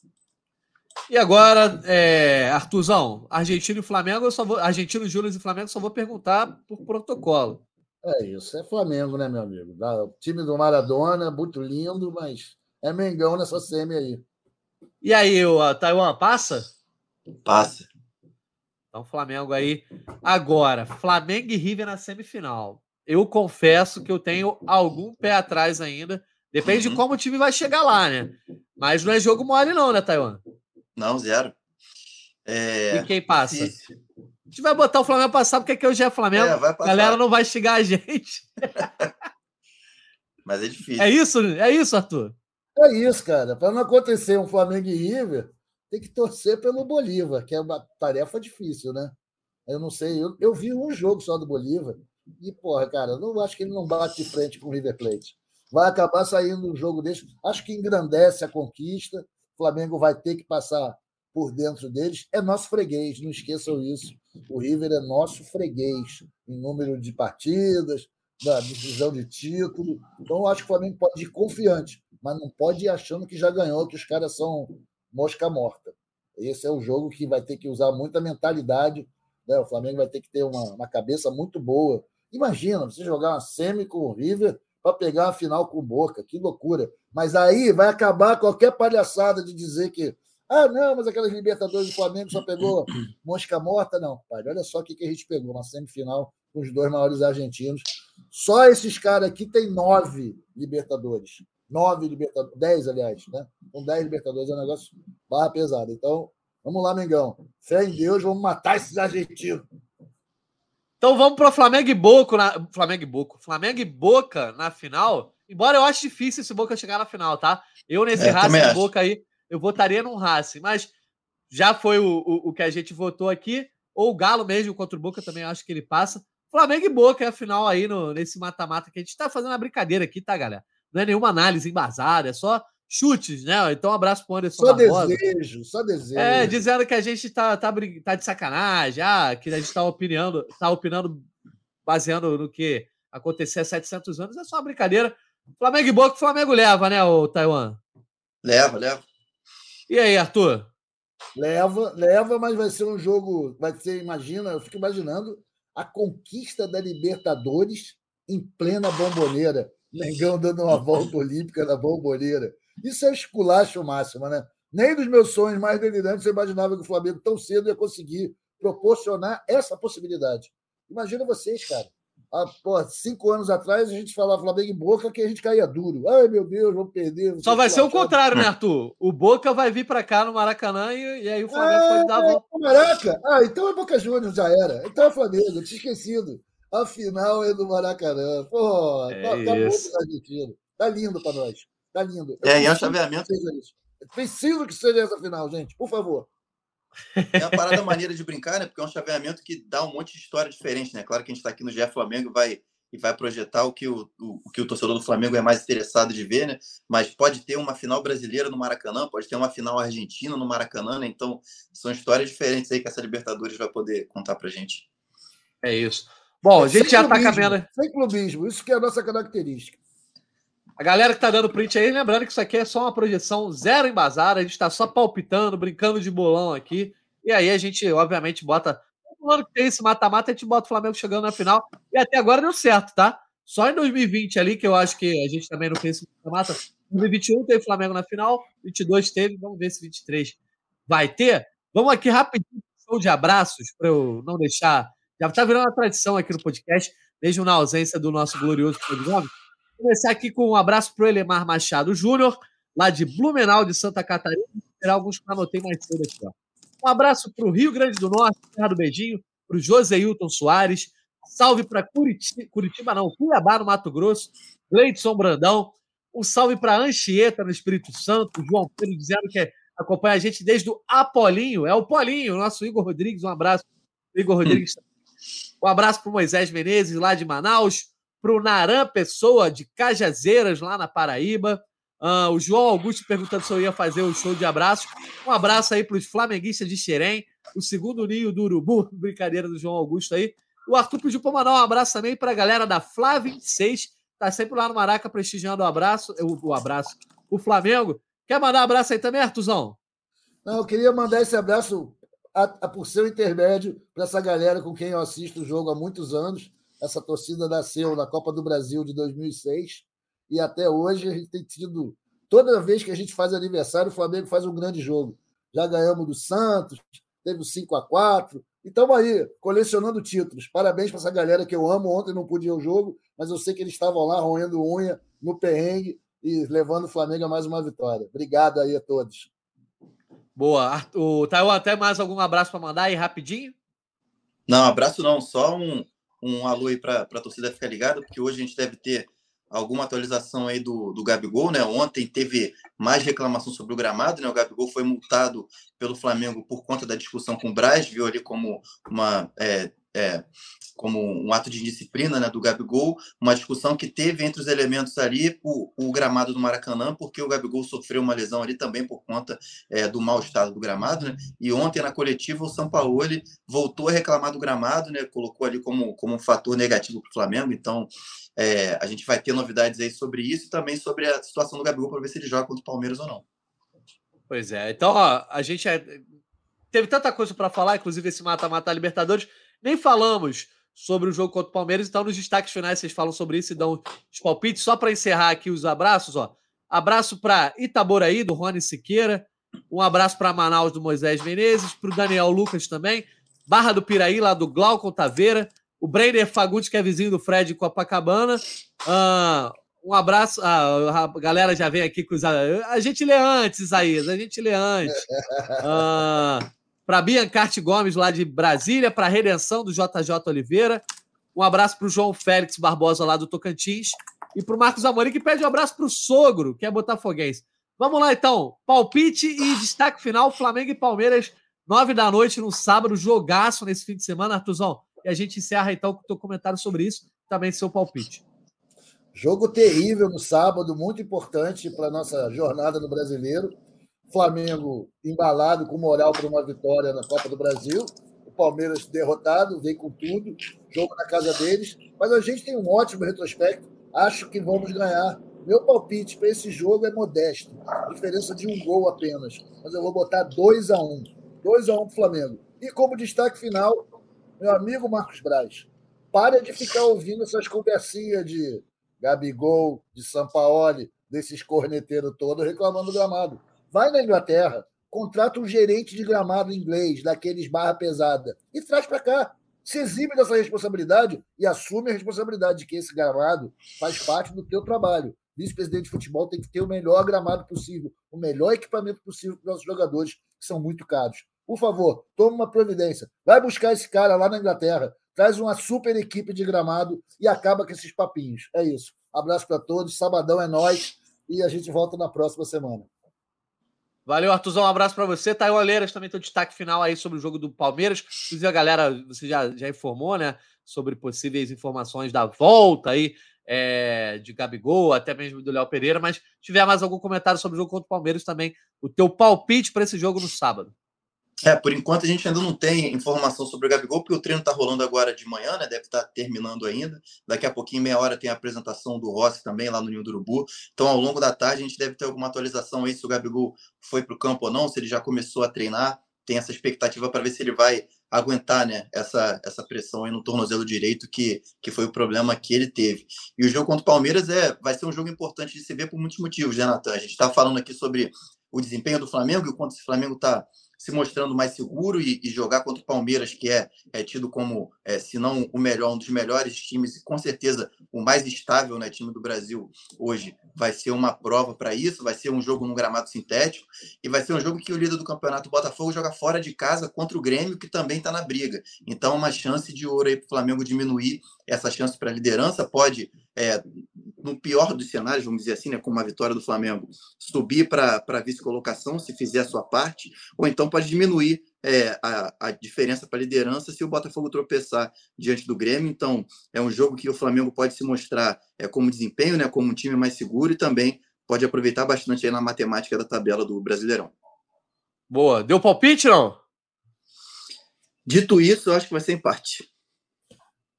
E agora, é, Arthurzão, Argentino e Flamengo, eu só vou. Argentino, Júnior e Flamengo, só vou perguntar por protocolo.
É isso, é Flamengo, né, meu amigo? O time do Maradona, muito lindo, mas é Mengão nessa semi aí.
E aí, o Taiwan passa?
Passa.
Então, Flamengo aí. Agora, Flamengo e River na semifinal. Eu confesso que eu tenho algum pé atrás ainda. Depende uhum. de como o time vai chegar lá, né? Mas não é jogo mole, não, né, Taiwan?
Não, zero.
É... E quem passa? A gente vai botar o Flamengo passar, porque aqui hoje é Flamengo. É, a galera não vai xingar a gente. <laughs>
Mas é difícil.
É isso, é isso, Arthur?
É isso, cara. Para não acontecer um Flamengo e River, tem que torcer pelo Bolívar, que é uma tarefa difícil, né? Eu não sei, eu, eu vi um jogo só do Bolívar e, porra, cara, não acho que ele não bate de frente com o River Plate. Vai acabar saindo um jogo desse. Acho que engrandece a conquista. O Flamengo vai ter que passar por dentro deles. É nosso freguês, não esqueçam isso. O River é nosso freguês em número de partidas, da decisão de título. Então, acho que o Flamengo pode ir confiante, mas não pode ir achando que já ganhou, que os caras são mosca morta. Esse é o jogo que vai ter que usar muita mentalidade. Né? O Flamengo vai ter que ter uma, uma cabeça muito boa. Imagina você jogar uma semi com o River para pegar a final com o Boca. Que loucura. Mas aí vai acabar qualquer palhaçada de dizer que. Ah, não, mas aquelas Libertadores do Flamengo só pegou mosca morta. Não, pai, olha só o que, que a gente pegou. Uma semifinal com os dois maiores argentinos. Só esses caras aqui tem nove Libertadores nove Libertadores, dez, aliás, né? Com dez Libertadores é um negócio barra pesado. Então, vamos lá, Mengão. Fé em Deus, vamos matar esses argentinos.
Então vamos para Flamengo e Boca na Flamengo e Boca, Flamengo e Boca na final. Embora eu ache difícil esse Boca chegar na final, tá? Eu nesse é, Racing Boca aí, eu votaria no Racing, mas já foi o, o, o, que a gente votou aqui, ou o Galo mesmo contra o Boca, também acho que ele passa. Flamengo e Boca é a final aí no, nesse mata-mata que a gente está fazendo uma brincadeira aqui, tá, galera? Não é nenhuma análise embasada, é só chutes, né? Então, um abraço pro Anderson
Só Barbosa. desejo, só desejo.
É, dizendo que a gente tá, tá, tá de sacanagem, ah, que a gente tá opinando, tá opinando baseando no que acontecer há 700 anos, é só uma brincadeira. Flamengo e Boca, Flamengo leva, né, o Taiwan?
Leva, leva.
E aí, Arthur?
Leva, leva, mas vai ser um jogo, vai ser, imagina, eu fico imaginando a conquista da Libertadores em plena bomboneira. Mengão dando uma volta olímpica na bomboneira. Isso é esculacho máximo, né? Nem dos meus sonhos mais delirantes eu imaginava que o Flamengo tão cedo ia conseguir proporcionar essa possibilidade. Imagina vocês, cara. Há pô, cinco anos atrás a gente falava Flamengo em Boca que a gente caía duro. Ai, meu Deus, vamos perder.
Só vai ser o contrário, né, Arthur? O Boca vai vir para cá no Maracanã e, e, aí o Flamengo é, pode dar a volta.
Maraca? Ah, então é Boca Juniors, já era. Então é Flamengo, eu tinha esquecido. A final é do Maracanã. Pô, é tá, tá muito argentino. Tá lindo para nós. Tá lindo.
Eu é, e é um chaveamento.
Preciso que seja essa final, gente, por favor.
É uma parada maneira de brincar, né? Porque é um chaveamento que dá um monte de história diferente, né? Claro que a gente está aqui no GE Flamengo e vai, e vai projetar o que o, o, o, que o torcedor do Flamengo é mais interessado de ver, né? Mas pode ter uma final brasileira no Maracanã, pode ter uma final argentina no Maracanã, né? Então são histórias diferentes aí que essa Libertadores vai poder contar pra gente.
É isso. Bom, a gente sem já está caminhando.
Sem clubismo, isso que é a nossa característica.
A galera que tá dando print aí, lembrando que isso aqui é só uma projeção zero embasada, a gente tá só palpitando, brincando de bolão aqui. E aí a gente, obviamente, bota. No ano que tem esse mata-mata, a gente bota o Flamengo chegando na final. E até agora deu certo, tá? Só em 2020 ali, que eu acho que a gente também não fez esse mata-mata. 2021 teve Flamengo na final, 22 teve, vamos ver se 23 vai ter. Vamos aqui rapidinho, show de abraços, para eu não deixar. Já tá virando uma tradição aqui no podcast, mesmo na ausência do nosso glorioso Pedro Gomes começar aqui com um abraço para o Elemar Machado Júnior, lá de Blumenau, de Santa Catarina. Terá alguns que anotei mais cedo aqui. Ó. Um abraço para o Rio Grande do Norte, Terra do Beijinho, para o Joseilton Soares. Salve para Curitiba, Curitiba, não, Cuiabá, no Mato Grosso. Gleidson Brandão. Um salve para Anchieta, no Espírito Santo. João Pedro dizendo que acompanha a gente desde o Apolinho. É o Polinho, nosso Igor Rodrigues. Um abraço. Igor Rodrigues. Um abraço para Moisés Menezes, lá de Manaus para o Naran Pessoa, de Cajazeiras, lá na Paraíba. Uh, o João Augusto perguntando se eu ia fazer o show de abraço. Um abraço aí para os flamenguistas de Xerém, o segundo ninho do Urubu, <laughs> brincadeira do João Augusto aí. O Arthur pediu para mandar um abraço também para a galera da Flá 26, tá sempre lá no Maraca prestigiando o abraço, o, o abraço, o Flamengo. Quer mandar um abraço aí também, Artuzão?
Não, eu queria mandar esse abraço a, a, por seu intermédio para essa galera com quem eu assisto o jogo há muitos anos essa torcida nasceu na Copa do Brasil de 2006 e até hoje a gente tem tido. Toda vez que a gente faz aniversário, o Flamengo faz um grande jogo. Já ganhamos do Santos, teve o 5 a 4 e estamos aí, colecionando títulos. Parabéns para essa galera que eu amo. Ontem não pude ir ao jogo, mas eu sei que eles estavam lá roendo unha no perrengue e levando o Flamengo a mais uma vitória. Obrigado aí a todos.
Boa. O Taiwan, até mais algum abraço para mandar aí rapidinho?
Não, abraço não, só um, um alô aí para a torcida ficar ligada, porque hoje a gente deve ter alguma atualização aí do, do Gabigol, né? Ontem teve mais reclamação sobre o gramado, né? O Gabigol foi multado pelo Flamengo por conta da discussão com o Braz, viu ali como uma é, é, como um ato de disciplina né, do Gabigol, uma discussão que teve entre os elementos ali o, o gramado do Maracanã, porque o Gabigol sofreu uma lesão ali também por conta é, do mau estado do gramado, né? E ontem na coletiva o São Paulo voltou a reclamar do gramado, né? Colocou ali como, como um fator negativo para o Flamengo. Então é, a gente vai ter novidades aí sobre isso e também sobre a situação do Gabigol para ver se ele joga contra o Palmeiras ou não.
Pois é. Então ó, a gente é... teve tanta coisa para falar, inclusive esse mata-mata Libertadores. Nem falamos sobre o jogo contra o Palmeiras, então nos destaques finais vocês falam sobre isso e dão os palpites. Só para encerrar aqui os abraços, ó. Abraço para Itaboraí, do Rony Siqueira. Um abraço para Manaus, do Moisés Menezes. Para o Daniel Lucas também. Barra do Piraí, lá do Glauco Taveira. O Brenner Fagundes, que é vizinho do Fred Copacabana. Uh, um abraço. Ah, a galera já vem aqui cruzar. A gente lê antes, Isaías. A gente lê antes. Uh, para Biancarte Gomes, lá de Brasília, para a Redenção do JJ Oliveira. Um abraço para o João Félix Barbosa, lá do Tocantins. E para o Marcos Amorim, que pede um abraço para o sogro, que é botafoguense. Vamos lá, então. Palpite e destaque final: Flamengo e Palmeiras, nove da noite no sábado, jogaço nesse fim de semana, Artuzão. E a gente encerra então com o teu comentário sobre isso, também seu palpite.
Jogo terrível no sábado, muito importante para nossa jornada no brasileiro. Flamengo embalado com moral para uma vitória na Copa do Brasil. O Palmeiras derrotado, vem com tudo, jogo na casa deles. Mas a gente tem um ótimo retrospecto. Acho que vamos ganhar. Meu palpite para esse jogo é modesto. Diferença de um gol apenas. Mas eu vou botar 2 a 1 um. 2 a 1 um para o Flamengo. E como destaque final, meu amigo Marcos Braz, pare de ficar ouvindo essas conversinhas de Gabigol, de Sampaoli, desses corneteiros todos reclamando do gramado. Vai na Inglaterra, contrata um gerente de gramado inglês, daqueles barra pesada, e traz para cá. Se exibe dessa responsabilidade e assume a responsabilidade de que esse gramado faz parte do teu trabalho. Vice-presidente de futebol tem que ter o melhor gramado possível, o melhor equipamento possível para os nossos jogadores, que são muito caros. Por favor, tome uma providência. Vai buscar esse cara lá na Inglaterra, traz uma super equipe de gramado e acaba com esses papinhos. É isso. Abraço para todos. Sabadão é nós e a gente volta na próxima semana.
Valeu, Artuzão. Um abraço para você. Taio Oleiras também tem o destaque final aí sobre o jogo do Palmeiras. Inclusive, a galera, você já, já informou, né? Sobre possíveis informações da volta aí é, de Gabigol, até mesmo do Léo Pereira. Mas se tiver mais algum comentário sobre o jogo contra o Palmeiras também, o teu palpite para esse jogo no sábado.
É, por enquanto a gente ainda não tem informação sobre o Gabigol, porque o treino está rolando agora de manhã, né? Deve estar tá terminando ainda. Daqui a pouquinho, meia hora, tem a apresentação do Rossi também lá no Ninho do Urubu. Então, ao longo da tarde, a gente deve ter alguma atualização aí se o Gabigol foi para o campo ou não, se ele já começou a treinar. Tem essa expectativa para ver se ele vai aguentar né, essa, essa pressão aí no tornozelo direito, que, que foi o problema que ele teve. E o jogo contra o Palmeiras é, vai ser um jogo importante de se ver por muitos motivos, né, Natan? A gente está falando aqui sobre o desempenho do Flamengo e o quanto esse Flamengo está se mostrando mais seguro e, e, jogar contra o Palmeiras, que é, é tido como, é, se não o melhor, um dos melhores times e com certeza o mais estável né, time do Brasil hoje, vai ser uma prova para isso. Vai ser um jogo num gramado sintético e vai ser um jogo que o líder do campeonato, Botafogo, joga fora de casa contra o Grêmio, que também está na briga. Então, uma chance de ouro aí para o Flamengo diminuir essa chance para a liderança. Pode é, no pior dos cenários, vamos dizer assim, né, com uma vitória do Flamengo, subir para a vice-colocação, se fizer a sua parte, ou então pode diminuir é, a, a diferença para a liderança se o Botafogo tropeçar diante do Grêmio. Então, é um jogo que o Flamengo pode se mostrar é, como desempenho, né, como um time mais seguro e também pode aproveitar bastante aí na matemática da tabela do Brasileirão.
Boa. Deu palpite, não?
Dito isso, eu acho que vai ser empate.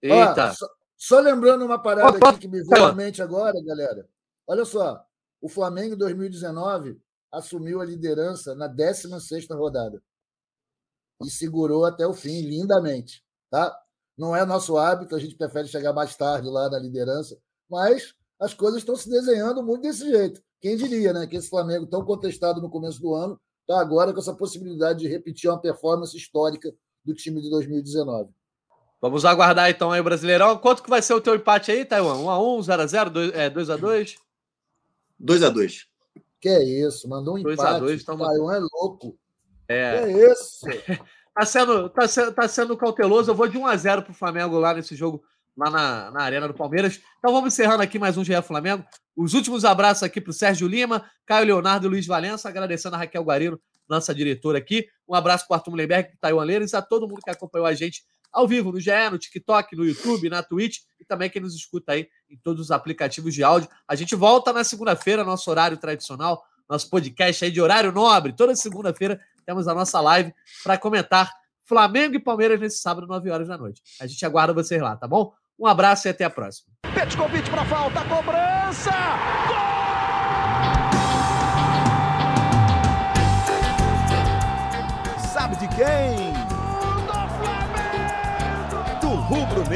Eita. só, só, lembrando uma parada aqui que me veio à mente agora, galera. Olha só. O Flamengo, em 2019, assumiu a liderança na 16 rodada. E segurou até o fim, lindamente. Tá? Não é nosso hábito, a gente prefere chegar mais tarde lá na liderança, mas as coisas estão se desenhando muito desse jeito. Quem diria, né? Que esse Flamengo, tão contestado no começo do ano, está agora com essa possibilidade de repetir uma performance histórica do time de 2019.
Vamos aguardar então aí o Brasileirão. Quanto que vai ser o teu empate aí, Taiwan? 1x1, 0x0, 2x2?
2x2.
Que é isso, mandou um 2 empate. 2 x 2 tamo... Taiwan é louco.
É.
Que é isso? <laughs>
tá, sendo, tá, sendo, tá sendo cauteloso. Eu vou de 1x0 pro Flamengo lá nesse jogo, lá na, na Arena do Palmeiras. Então vamos encerrando aqui mais um GE Flamengo. Os últimos abraços aqui pro Sérgio Lima, Caio Leonardo e Luiz Valença, agradecendo a Raquel Guarino, nossa diretora aqui. Um abraço para o Arthur Mullenberg, Taiwan Leiras, a todo mundo que acompanhou a gente ao vivo no GE, no TikTok, no YouTube, na Twitch e também quem nos escuta aí em todos os aplicativos de áudio. A gente volta na segunda-feira, nosso horário tradicional, nosso podcast aí de horário nobre. Toda segunda-feira temos a nossa live para comentar Flamengo e Palmeiras nesse sábado, 9 horas da noite. A gente aguarda vocês lá, tá bom? Um abraço e até a próxima.
Convite para falta, cobrança! Gol! Sabe de quem?